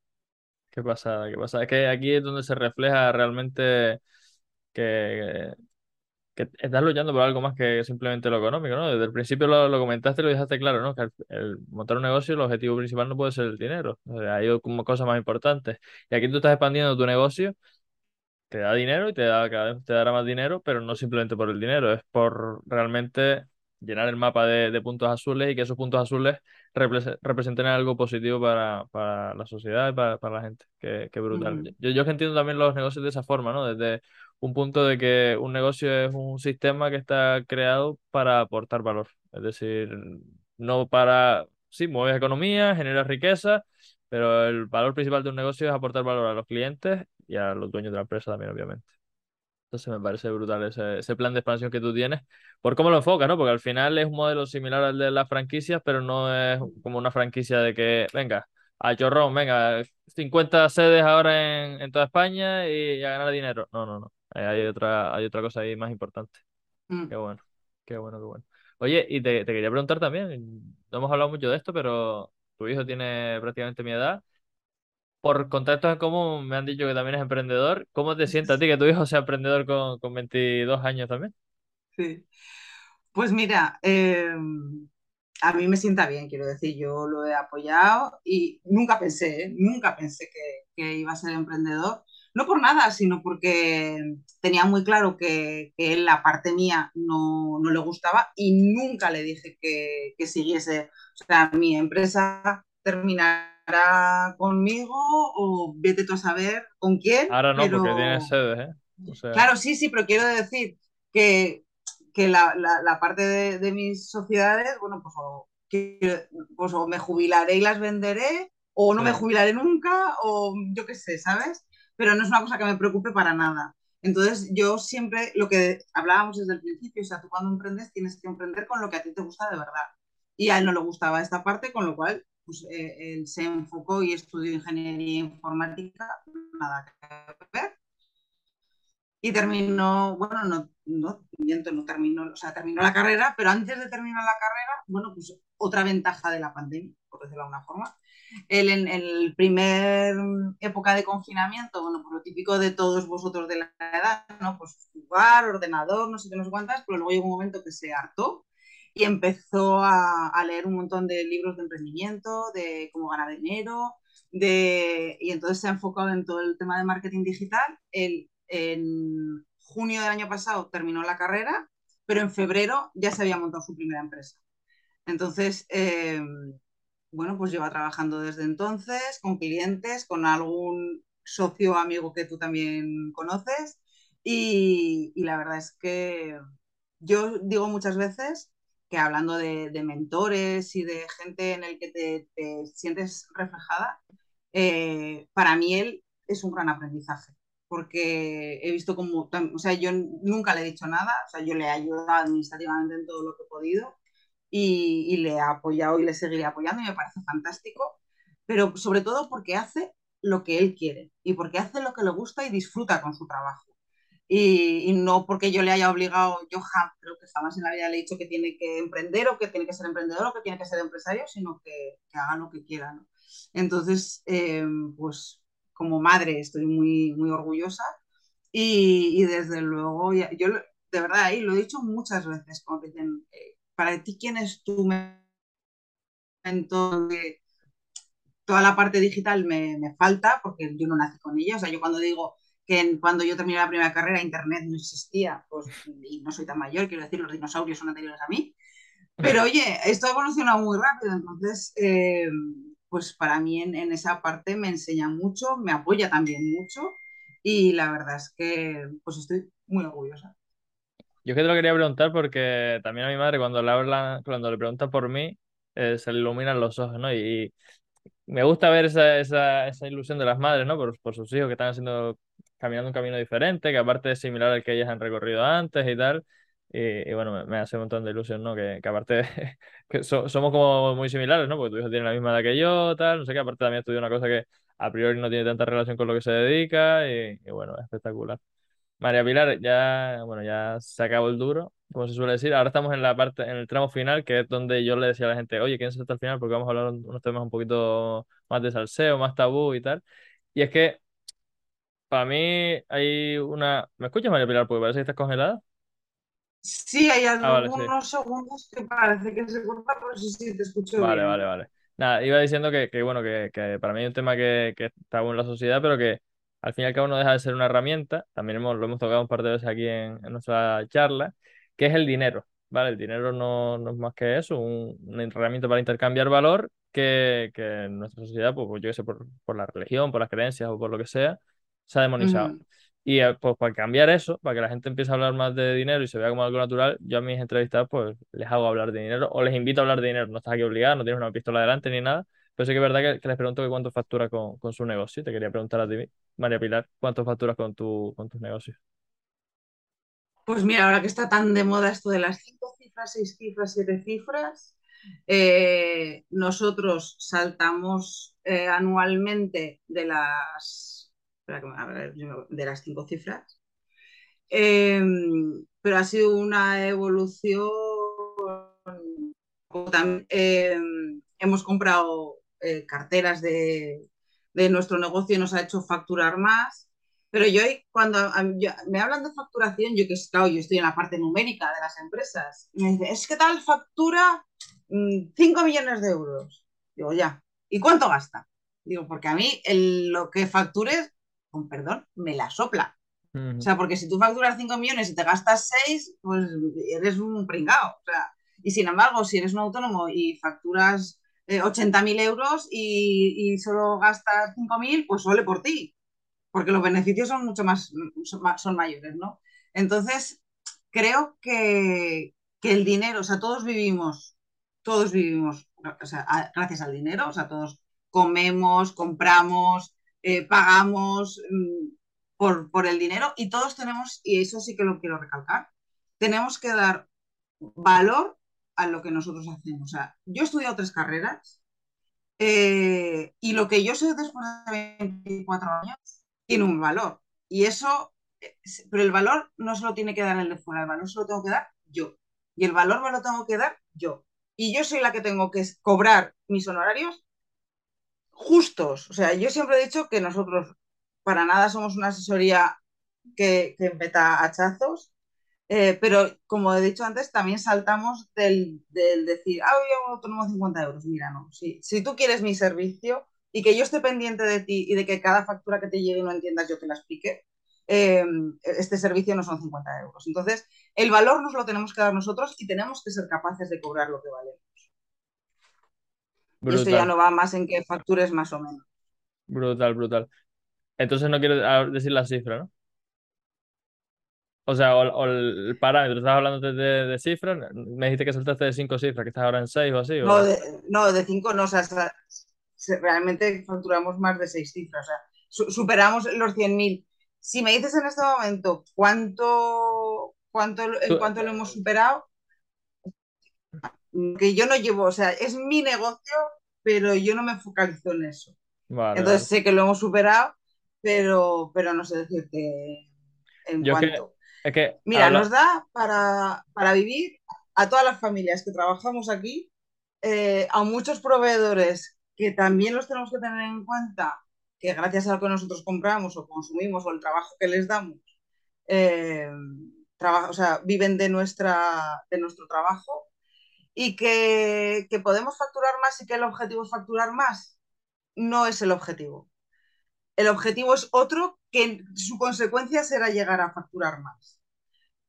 [SPEAKER 1] Qué pasada, qué pasada. Es que aquí es donde se refleja realmente que, que estás luchando por algo más que simplemente lo económico, ¿no? Desde el principio lo, lo comentaste y lo dejaste claro, ¿no? Que el, el, montar un negocio, el objetivo principal no puede ser el dinero. Hay como cosas más importantes. Y aquí tú estás expandiendo tu negocio, te da dinero y te, da, cada vez te dará más dinero, pero no simplemente por el dinero, es por realmente llenar el mapa de, de puntos azules y que esos puntos azules representen algo positivo para, para la sociedad y para, para la gente. Qué, qué brutal. Mm. Yo, yo que entiendo también los negocios de esa forma, ¿no? Desde un punto de que un negocio es un sistema que está creado para aportar valor. Es decir, no para, sí, mueves economía, generas riqueza, pero el valor principal de un negocio es aportar valor a los clientes y a los dueños de la empresa también, obviamente. Entonces me parece brutal ese, ese, plan de expansión que tú tienes, por cómo lo enfocas, ¿no? Porque al final es un modelo similar al de las franquicias, pero no es como una franquicia de que, venga, a chorrón, venga, 50 sedes ahora en, en toda España y a ganar dinero. No, no, no. Hay otra, hay otra cosa ahí más importante. Mm. Qué bueno, qué bueno, qué bueno. Oye, y te, te, quería preguntar también, no hemos hablado mucho de esto, pero tu hijo tiene prácticamente mi edad. Por contactos en común me han dicho que también es emprendedor. ¿Cómo te sientes a ti que tu hijo sea emprendedor con, con 22 años también?
[SPEAKER 2] Sí. Pues mira, eh, a mí me sienta bien, quiero decir, yo lo he apoyado y nunca pensé, ¿eh? nunca pensé que, que iba a ser emprendedor no por nada, sino porque tenía muy claro que, que la parte mía no, no, le gustaba y nunca le dije que, que, siguiese. O sea, mi empresa terminará conmigo o vete tú a saber con quién.
[SPEAKER 1] Ahora no, pero... porque tienes sede, ¿eh?
[SPEAKER 2] O sea... Claro, sí, sí, pero quiero decir que, que la, la, la parte de, de, mis sociedades, bueno, pues o, que, pues o me jubilaré y las venderé, o no sí. me jubilaré nunca, o yo qué sé, ¿sabes? pero no es una cosa que me preocupe para nada. Entonces, yo siempre, lo que hablábamos desde el principio, o sea, tú cuando emprendes tienes que emprender con lo que a ti te gusta de verdad. Y a él no le gustaba esta parte, con lo cual pues, eh, él se enfocó y estudió ingeniería informática, nada que ver. Y terminó, bueno, no, no, miento, no terminó, o sea, terminó la carrera, pero antes de terminar la carrera, bueno, pues otra ventaja de la pandemia, por decirlo de alguna forma, él en, el primer época de confinamiento, bueno, pues lo típico de todos vosotros de la edad, ¿no? Pues jugar, ordenador, no sé qué, no sé cuántas, pero luego llegó un momento que se hartó y empezó a, leer un montón de libros de emprendimiento, de cómo ganar dinero, de, y entonces se ha enfocado en todo el tema de marketing digital. Él, en junio del año pasado terminó la carrera, pero en febrero ya se había montado su primera empresa. Entonces, eh, bueno, pues lleva trabajando desde entonces con clientes, con algún socio amigo que tú también conoces y, y la verdad es que yo digo muchas veces que hablando de, mentores y de gente en el que te, te sientes reflejada, eh, para mí él es un gran aprendizaje, porque he visto como, o sea, yo nunca le he dicho nada, o sea, yo le he ayudado administrativamente en todo lo que he podido, y, y, le he apoyado y le seguiré apoyando y me parece fantástico, pero sobre todo porque hace lo que él quiere y porque hace lo que le gusta y disfruta con su trabajo. Y, no porque yo le haya obligado, yo creo que jamás en la vida le he dicho que tiene que emprender o que tiene que ser emprendedor o que tiene que ser empresario, sino que, que haga lo que quiera. ¿no? Entonces, eh, pues como madre estoy muy, muy orgullosa y, y desde luego, yo de verdad, ahí lo he dicho muchas veces, como que dicen, eh, para ti, ¿quién es tu mentor? Toda la parte digital me, me, falta porque yo no nací con ella. O sea, yo cuando digo que cuando yo terminé la primera carrera Internet no existía, pues, y no soy tan mayor, quiero decir, los dinosaurios son anteriores a mí. Pero oye, esto ha evolucionado muy rápido, entonces, eh, pues para mí en, en, esa parte me enseña mucho, me apoya también mucho y la verdad es que pues estoy muy orgullosa.
[SPEAKER 1] Yo que te lo quería preguntar porque también a mi madre cuando le hablan, cuando le pregunta por mí, eh, se le iluminan los ojos, ¿no? Y, me gusta ver esa, esa, esa, ilusión de las madres, ¿no? Por, por, sus hijos que están haciendo, caminando un camino diferente, que aparte es similar al que ellas han recorrido antes y tal. Y, bueno, me, hace un montón de ilusión, ¿no? Que, que aparte que somos como muy similares, ¿no? Porque tu hijo tiene la misma edad que yo, tal, no sé qué, aparte también estudió una cosa que a priori no tiene tanta relación con lo que se dedica y, y bueno, espectacular. María Pilar, ya, bueno, ya se acabó el duro, como se suele decir. Ahora estamos en la parte, en el tramo final, que es donde yo le decía a la gente, oye, ¿quién se hasta el final? Porque vamos a hablar unos temas un poquito más de salseo, más tabú y tal. Y es que para mí hay una. ¿Me escuchas, María Pilar? Porque parece que estás congelada.
[SPEAKER 2] Sí, hay ah, algunos segundos que parece que se corta, pero sí, sí, te escucho
[SPEAKER 1] Vale,
[SPEAKER 2] bien.
[SPEAKER 1] vale, vale. Nada, iba diciendo que, que bueno, que, que, para mí hay un tema que, que está en la sociedad, pero que al fin y al cabo no deja de ser una herramienta, también hemos, lo hemos tocado un par de veces aquí en, nuestra charla, que es el dinero, ¿vale? El dinero no, no es más que eso, un, una herramienta para intercambiar valor que, que en nuestra sociedad, pues, pues yo qué sé, por, por, la religión, por las creencias o por lo que sea, se ha demonizado. Y eh, pues para cambiar eso, para que la gente empiece a hablar más de dinero y se vea como algo natural, yo a mis entrevistados pues les hago hablar de dinero o les invito a hablar de dinero. No estás aquí obligado, no tienes una pistola delante ni nada, pero sí que es verdad que, les pregunto que cuánto factura con, con, su negocio. Te quería preguntar a ti, María Pilar, ¿cuánto facturas con, tu, con tus negocios?
[SPEAKER 2] Pues mira, ahora que está tan de moda esto de las cinco cifras, seis cifras, siete cifras, eh, nosotros saltamos eh, anualmente de las, de las cinco cifras, eh, pero ha sido una evolución. También, hemos comprado eh, carteras de, de, nuestro negocio nos ha hecho facturar más. Pero yo cuando me hablan de facturación, yo que claro, yo estoy en la parte numérica de las empresas, me dicen, es que tal factura 5 mm, millones de euros. Digo, ya. ¿Y cuánto gasta? Digo, porque a mí lo que factures, con perdón, me la sopla. O sea, porque si tú facturas 5 millones y te gastas 6, pues eres un pringao. O sea, y sin embargo, si eres un autónomo y facturas 80.000 euros y, y, solo gastas 5.000, pues suele por ti, porque los beneficios son mucho más, son mayores, ¿no? Entonces, creo que, que el dinero, o sea, todos vivimos, todos vivimos, o sea, gracias al dinero, o sea, todos comemos, compramos, eh, pagamos mm, por, por el dinero y todos tenemos, y eso sí que lo quiero recalcar, tenemos que dar valor a lo que nosotros hacemos. Yo he estudiado tres carreras eh, y lo que yo sé después de 24 años tiene un valor. Y eso, pero el valor no se lo tiene que dar el de fuera, el valor se lo tengo que dar yo. Y el valor me lo tengo que dar yo. Y yo soy la que tengo que cobrar mis honorarios justos. O sea, yo siempre he dicho que nosotros para nada somos una asesoría que, que meta hachazos, eh, pero como he dicho antes, también saltamos del, del decir, ah, yo autónomo 50 euros. Mira, no. Si, si tú quieres mi servicio y que yo esté pendiente de ti y de que cada factura que te llegue no entiendas, yo te la explique, eh, este servicio no son 50 euros. Entonces, el valor nos lo tenemos que dar nosotros y tenemos que ser capaces de cobrar lo que valemos. Y esto ya no va más en que factures más o menos.
[SPEAKER 1] Brutal, brutal. Entonces no quiero decir la cifra, ¿no? O sea, o, el parámetro, estás hablando de, de, cifras, me dijiste que saltaste de cinco cifras, que estás ahora en seis o así.
[SPEAKER 2] No, de, no, de cinco no, o sea, realmente facturamos más de seis cifras, o sea, superamos los 100.000. Si me dices en este momento cuánto, cuánto, en cuánto lo hemos superado, que yo no llevo, o sea, es mi negocio, pero yo no me focalizo en eso. Entonces sé que lo hemos superado, pero, pero no sé decirte en
[SPEAKER 1] Yo que, es que
[SPEAKER 2] Mira,
[SPEAKER 1] habla-
[SPEAKER 2] nos da para, para vivir a todas las familias que trabajamos aquí, eh, a muchos proveedores que también los tenemos que tener en cuenta, que gracias a lo que nosotros compramos o consumimos o el trabajo que les damos, eh, traba- o sea, viven de, nuestra, de nuestro trabajo y que, que podemos facturar más y que el objetivo es facturar más. No es el objetivo. El objetivo es otro que su consecuencia será llegar a facturar más.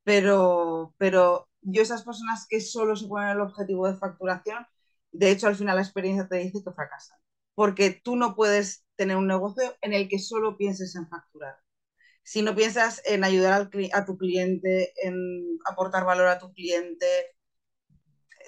[SPEAKER 2] Pero, pero yo esas personas que solo se ponen el objetivo de facturación, de hecho al final la experiencia te dice que fracasan. Porque tú no puedes tener un negocio en el que solo pienses en facturar. Si no piensas en ayudar al a tu cliente, en aportar valor a tu cliente,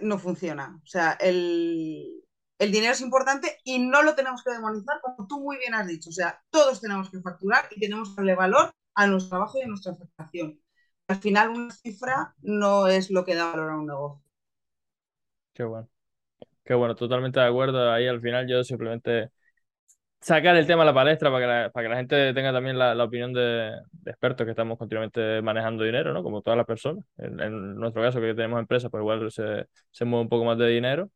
[SPEAKER 2] no funciona. O sea, el, el dinero es importante y no lo tenemos que demonizar, como tú muy bien has dicho. O sea, todos tenemos que facturar y tenemos que darle valor a nuestro trabajo y a nuestra facturación. Al final, una cifra no es lo que da valor a un negocio.
[SPEAKER 1] Qué bueno. Qué bueno, totalmente de acuerdo. Ahí al final yo simplemente sacar el tema a la palestra para que la, para que la gente tenga también la, la opinión de, de expertos que estamos continuamente manejando dinero, ¿no? Como todas las personas. En, en nuestro caso, que tenemos empresas, pues igual se, se mueve un poco más de dinero.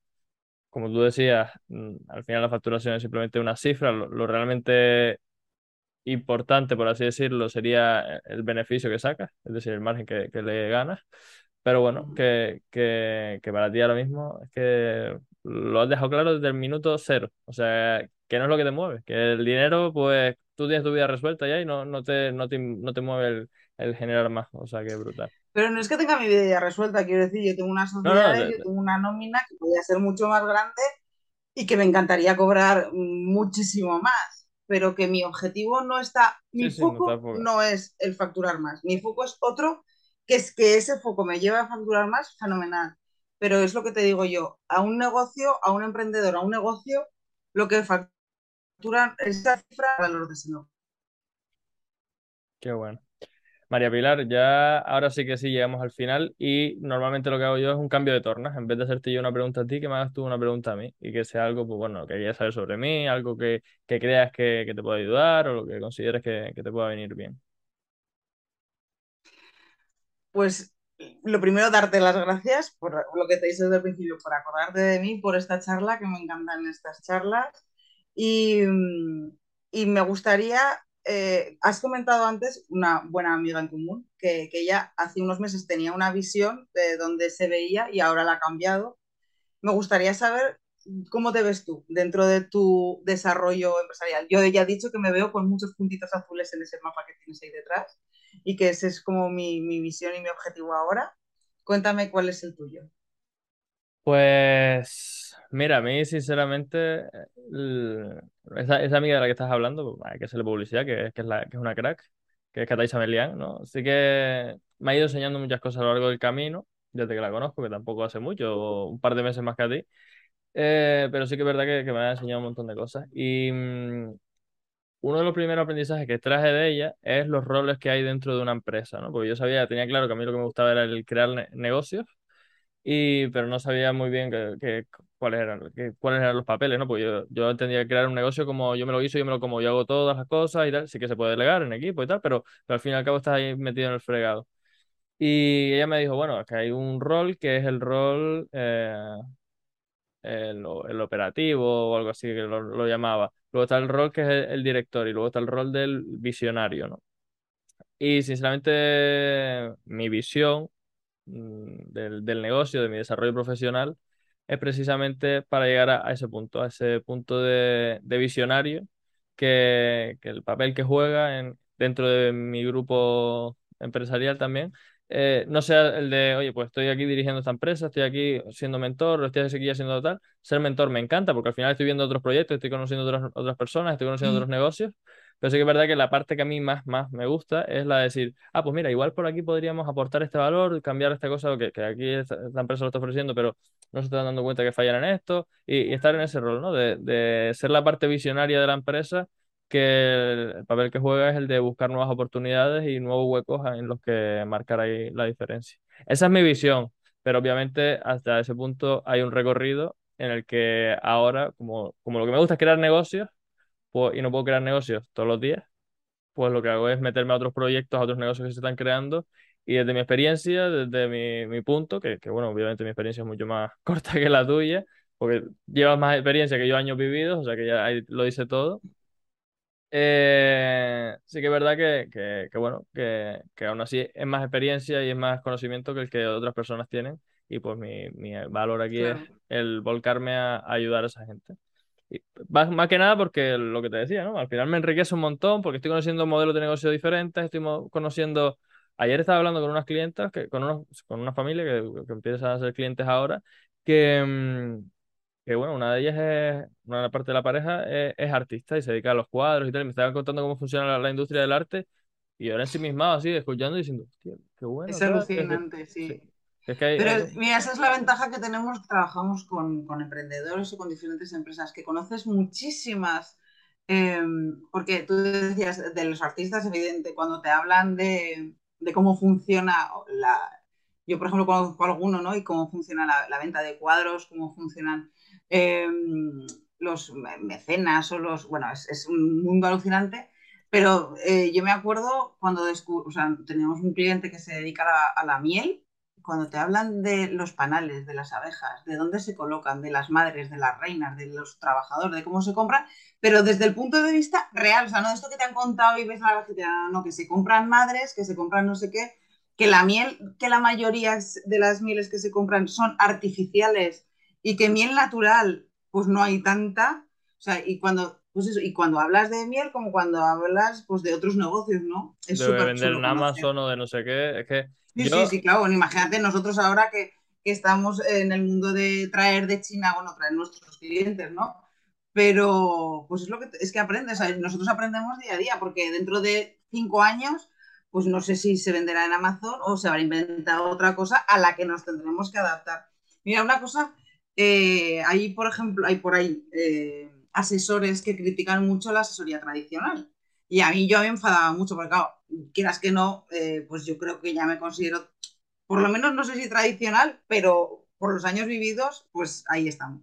[SPEAKER 1] Como tú decías, mm, al final la facturación es simplemente una cifra. Lo, lo realmente importante, por así decirlo, sería el beneficio que sacas, es decir, el margen que, que le ganas. Pero bueno, que, que, que para ti ahora mismo es que lo has dejado claro desde el minuto cero. O sea, que no es lo que te mueve, que el dinero, pues tú tienes tu vida resuelta ya y no, no te, no te, no te mueve el, el generar más. O sea, que brutal.
[SPEAKER 2] Pero no es que tenga mi vida ya resuelta, quiero decir, yo tengo unas
[SPEAKER 1] No, no,
[SPEAKER 2] sociedades,
[SPEAKER 1] de-
[SPEAKER 2] yo tengo una nómina que podría ser mucho más grande y que me encantaría cobrar muchísimo más, pero que mi objetivo no está, mi
[SPEAKER 1] Sí, sí, no
[SPEAKER 2] foco
[SPEAKER 1] enfocado.
[SPEAKER 2] no es el facturar más, mi foco es otro, que es que ese foco me lleva a facturar más, fenomenal. Pero es lo que te digo yo, a un negocio, a un emprendedor, a un negocio, lo que facturan esa cifra valor de ese negocio.
[SPEAKER 1] Qué bueno. María Pilar, ya ahora sí que sí llegamos al final y normalmente lo que hago yo es un cambio de tornas. En vez de hacerte yo una pregunta a ti, que me hagas tú una pregunta a mí y que sea algo, pues bueno, que quieras saber sobre mí, algo que, que creas que, que te pueda ayudar o lo que consideres que, que te pueda venir bien.
[SPEAKER 2] Pues lo primero, darte las gracias por lo que te hice desde el principio, por acordarte de mí, por esta charla, que me encantan estas charlas. Y, mm, y me gustaría, eh, has comentado antes una buena amiga en común, que, que ella hace unos meses tenía una visión de donde se veía y ahora la ha cambiado. Me gustaría saber cómo te ves tú dentro de tu desarrollo empresarial. Yo ya he dicho que me veo con muchos puntitos azules en ese mapa que tienes ahí detrás y que ese es como mi, mi visión y mi objetivo ahora. Cuéntame cuál es el tuyo.
[SPEAKER 1] Pues mira, a mí sinceramente, el- esa, esa amiga de la que estás hablando, pues, hay que hacerle publicidad, que, que es la, que es una crack, que es Cataisa Melián, ¿no? Así que me ha ido enseñando muchas cosas a lo largo del camino, desde que la conozco, que tampoco hace mucho, un par de meses más que a ti. Eh, pero sí que es verdad que, que me ha enseñado un montón de cosas. Y mm, uno de los primeros aprendizajes que traje de ella es los roles que hay dentro de una empresa, ¿no? Porque yo sabía, tenía claro que a mí lo que me gustaba era el crear ne- negocios, y, pero no sabía muy bien que, que- cuáles eran, que- cuáles eran los papeles, ¿no? Porque yo, yo entendía que crear un negocio como yo me lo hizo, yo me lo como, yo hago todas las cosas y tal, sí que se puede delegar en equipo y tal, pero, pero al fin y al cabo estás ahí metido en el fregado. Y ella me dijo, bueno, que hay un rol que es el rol, eh, el, el operativo o algo así que lo, lo llamaba. Luego está el rol que es el, el director y luego está el rol del visionario, ¿no? Y sinceramente mi visión del, del negocio, de mi desarrollo profesional, es precisamente para llegar a, a ese punto, a ese punto de, de visionario, que, que el papel que juega en, dentro de mi grupo empresarial también, eh, no sea el de, oye, pues estoy aquí dirigiendo esta empresa, estoy aquí siendo mentor, estoy aquí haciendo tal. Ser mentor me encanta porque al final estoy viendo otros proyectos, estoy conociendo otras, otras personas, estoy conociendo otros negocios. Pero sí que es verdad que la parte que a mí más, más me gusta es la de decir, ah, pues mira, igual por aquí podríamos aportar este valor, cambiar esta cosa que, que aquí esta, empresa lo está ofreciendo, pero no se están dando cuenta que fallan en esto, y, y estar en ese rol, ¿no? De, de ser la parte visionaria de la empresa, que el, papel que juega es el de buscar nuevas oportunidades y nuevos huecos en los que marcar ahí la diferencia. Esa es mi visión, pero obviamente hasta ese punto hay un recorrido en el que ahora, como, como lo que me gusta es crear negocios, y no puedo crear negocios todos los días, pues lo que hago es meterme a otros proyectos, a otros negocios que se están creando y desde mi experiencia, desde mi, mi punto, que, que, bueno, obviamente mi experiencia es mucho más corta que la tuya, porque llevas más experiencia que yo años vividos, o sea que ya ahí lo dice todo. Eh, sí que es verdad que, que, que bueno, que, que, aún así es más experiencia y es más conocimiento que el que otras personas tienen y pues mi, mi valor aquí es el volcarme a, ayudar a esa gente. Más, más, que nada porque lo que te decía, ¿no? Al final me enriquece un montón porque estoy conociendo modelos de negocio diferentes, estoy conociendo... Ayer estaba hablando con unas clientas, que, con, unos, con una familia que, que empieza a ser clientes ahora, que, mm, que bueno, una de ellas es, una parte de la pareja es, artista y se dedica a los cuadros y tal, y me estaban contando cómo funciona la, industria del arte, y ahora en misma así, escuchando y diciendo, hostia, qué bueno.
[SPEAKER 2] Es alucinante, sí. Pero mira, esa es la ventaja que tenemos, trabajamos con, con emprendedores o con diferentes empresas, que conoces muchísimas, em, porque tú decías de los artistas, evidente, cuando te hablan de, de cómo funciona la... Yo, por ejemplo, conozco alguno, ¿no? Y cómo funciona la, la venta de cuadros, cómo funcionan Em, los mecenas o los... Bueno, es, un mundo alucinante, pero eh, yo me acuerdo cuando o sea, teníamos un cliente que se dedica a la, miel, cuando te hablan de los panales, de las abejas, de dónde se colocan, de las madres, de las reinas, de los trabajadores, de cómo se compran, pero desde el punto de vista real, o sea, no de esto que te han contado y ves a la gente, no, que se compran madres, que se compran no sé qué, que la miel, que la mayoría de las mieles que se compran son artificiales y que miel natural, pues no hay tanta. O sea, y cuando, pues eso, y cuando hablas de miel, como cuando hablas pues, de otros negocios, ¿no?
[SPEAKER 1] Es de vender en Amazon o de no sé qué. Es que
[SPEAKER 2] sí, sí, sí, claro. imagínate nosotros ahora que, que, estamos en el mundo de traer de China, bueno, traer nuestros clientes, ¿no? Pero, pues es lo que es que aprendes. nosotros aprendemos día a día, porque dentro de cinco años, pues no sé si se venderá en Amazon o se habrá inventado otra cosa a la que nos tendremos que adaptar. Mira, una cosa eh, hay, por ejemplo, hay por ahí eh, asesores que critican mucho la asesoría tradicional. Y a mí yo me enfadaba mucho, porque claro, quieras que no, eh, pues yo creo que ya me considero, por lo menos no sé si tradicional, pero por los años vividos, pues ahí estamos.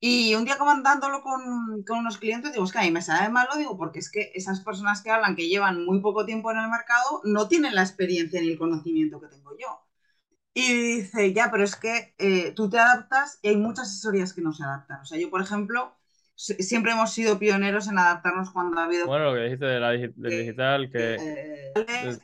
[SPEAKER 2] Y un día comentándolo con, con unos clientes, digo, es que a mí me sabe malo, digo, porque es que esas personas que hablan que llevan muy poco tiempo en el mercado no tienen la experiencia ni el conocimiento que tengo yo. Y dice, ya, pero es que eh, tú te adaptas y hay muchas asesorías que no se adaptan. O sea, yo, por ejemplo, siempre hemos sido pioneros en adaptarnos cuando ha habido...
[SPEAKER 1] Bueno, lo que dijiste de la del digital, que...
[SPEAKER 2] Eh,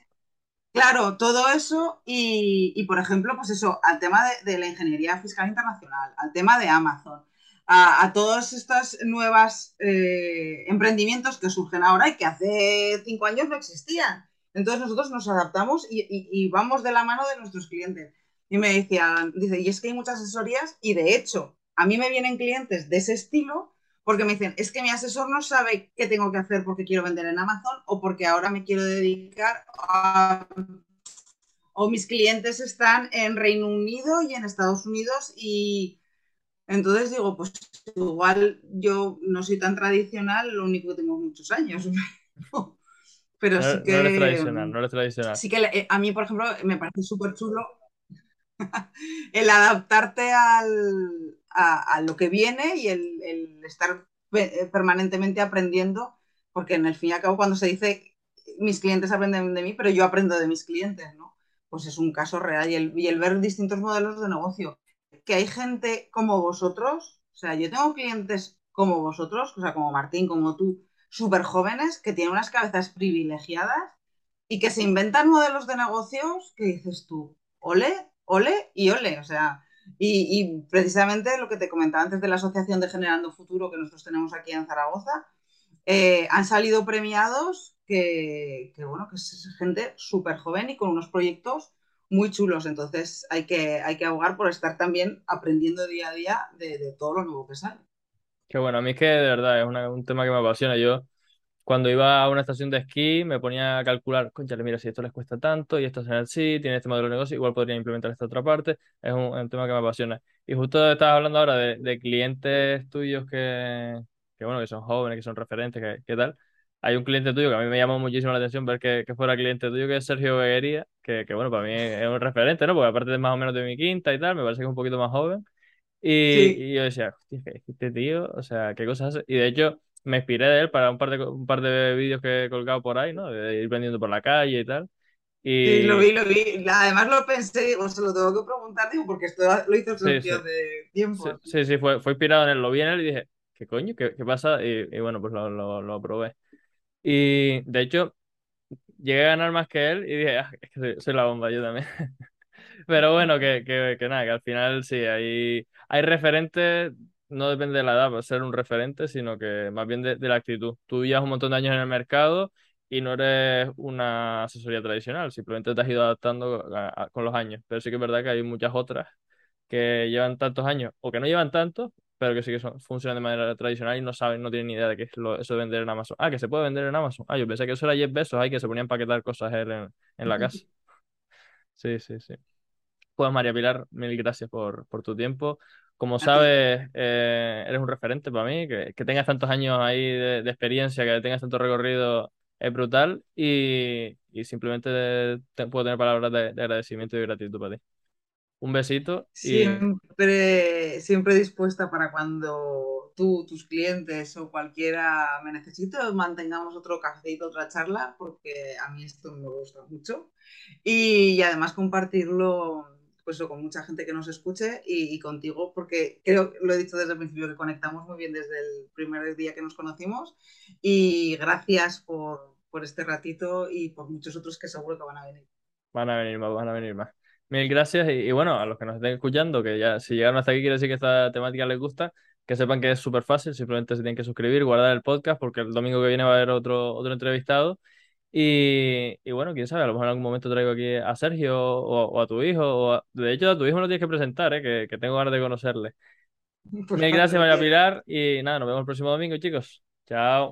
[SPEAKER 2] claro, todo eso y, y, por ejemplo, pues eso, al tema de, la ingeniería fiscal internacional, al tema de Amazon, a, a todos estos nuevos eh, emprendimientos que surgen ahora y que hace cinco años no existían. Entonces nosotros nos adaptamos y, y, vamos de la mano de nuestros clientes. Y me decían, dice, y es que hay muchas asesorías y de hecho, a mí me vienen clientes de ese estilo porque me dicen, es que mi asesor no sabe qué tengo que hacer porque quiero vender en Amazon o porque ahora me quiero dedicar a... o mis clientes están en Reino Unido y en Estados Unidos y entonces digo, pues igual yo no soy tan tradicional, lo único que tengo muchos años. Pero sí que...
[SPEAKER 1] No eres tradicional, no eres tradicional.
[SPEAKER 2] Sí que eh, a mí, por ejemplo, me parece súper chulo el adaptarte al, a, lo que viene y el, estar eh, permanentemente aprendiendo, porque en el fin y al cabo cuando se dice mis clientes aprenden de mí, pero yo aprendo de mis clientes, ¿no? Pues es un caso real y el, y el ver distintos modelos de negocio. Que hay gente como vosotros, o sea, yo tengo clientes como vosotros, o sea, como Martín, como tú, súper jóvenes, que tienen unas cabezas privilegiadas y que se inventan modelos de negocios que dices tú, ole, ole y ole, o sea, y, precisamente lo que te comentaba antes de la Asociación de Generando Futuro que nosotros tenemos aquí en Zaragoza, eh, han salido premiados que, bueno, que es gente súper joven y con unos proyectos muy chulos, entonces hay que, hay que abogar por estar también aprendiendo día a día de, de todo lo nuevo que sale.
[SPEAKER 1] Qué bueno, a mí es que de verdad es un tema que me apasiona. Yo cuando iba a una estación de esquí me ponía a calcular, conchale, mira, si esto les cuesta tanto y esto es así, tiene este modelo de negocio, igual podría implementar esta otra parte. Es un, tema que me apasiona. Y justo estabas hablando ahora de, clientes tuyos que, que, bueno, que son jóvenes, que son referentes, que, ¿qué tal. Hay un cliente tuyo que a mí me llamó muchísimo la atención ver que, que fuera cliente tuyo, que es Sergio Beguería, que, que bueno, para mí es un referente, ¿no? Porque aparte de más o menos de mi quinta y tal, me parece que es un poquito más joven. Y, y yo decía, este tío, o sea, qué cosas hace. Y de hecho, me inspiré de él para un par de, un par de vídeos que he colgado por ahí, ¿no? De ir vendiendo por la calle y tal. Y...
[SPEAKER 2] Sí, lo vi, lo vi. Además lo pensé, digo, se lo tengo que preguntar, digo, porque esto lo hizo el sí, de tiempo.
[SPEAKER 1] Sí, sí, fue, fue inspirado en él, lo vi en él y dije, ¿qué coño? ¿Qué, qué pasa? Y, y, bueno, pues lo, lo, lo aprobé. Y de hecho, llegué a ganar más que él y dije, ah, es que soy, la bomba, yo también. Pero bueno, que, que, que, nada, que al final sí, hay, hay referentes, no depende de la edad para ser un referente, sino que más bien de, de, la actitud. Tú llevas un montón de años en el mercado y no eres una asesoría tradicional, simplemente te has ido adaptando con los años. Pero sí que es verdad que hay muchas otras que llevan tantos años o que no llevan tantos, pero que sí que son, funcionan de manera tradicional y no saben, no tienen ni idea de qué es lo, eso de vender en Amazon. Ah, que se puede vender en Amazon. Ah, yo pensé que eso era 10 pesos, hay que se ponían a empaquetar cosas en, en la casa. Sí, sí, sí. Pues María Pilar, mil gracias por, por tu tiempo. Como sabes, eh, eres un referente para mí, que, que tengas tantos años ahí de, de, experiencia, que tengas tanto recorrido, es brutal y, y simplemente te, puedo tener palabras de, de agradecimiento y gratitud para ti. Un besito.
[SPEAKER 2] Y... Siempre, siempre dispuesta para cuando tú, tus clientes o cualquiera me necesite, mantengamos otro cafecito, otra charla, porque a mí esto me gusta mucho. Y, y además compartirlo pues, con mucha gente que nos escuche y, y, contigo, porque creo, lo he dicho desde el principio, que conectamos muy bien desde el primer día que nos conocimos. Y gracias por, por este ratito y por muchos otros que seguro que van a venir.
[SPEAKER 1] Van a venir más, van a venir más. Mil gracias y, y, bueno, a los que nos estén escuchando, que ya si llegaron hasta aquí quiere decir que esta temática les gusta, que sepan que es súper fácil, simplemente se tienen que suscribir, guardar el podcast porque el domingo que viene va a haber otro, otro entrevistado y, y bueno, quién sabe, a lo mejor en algún momento traigo aquí a Sergio o, o a tu hijo, o a, de hecho a tu hijo lo tienes que presentar, ¿eh? que, que tengo ganas de conocerle. Mil gracias, María Pilar, y nada, nos vemos el próximo domingo, chicos. Chao.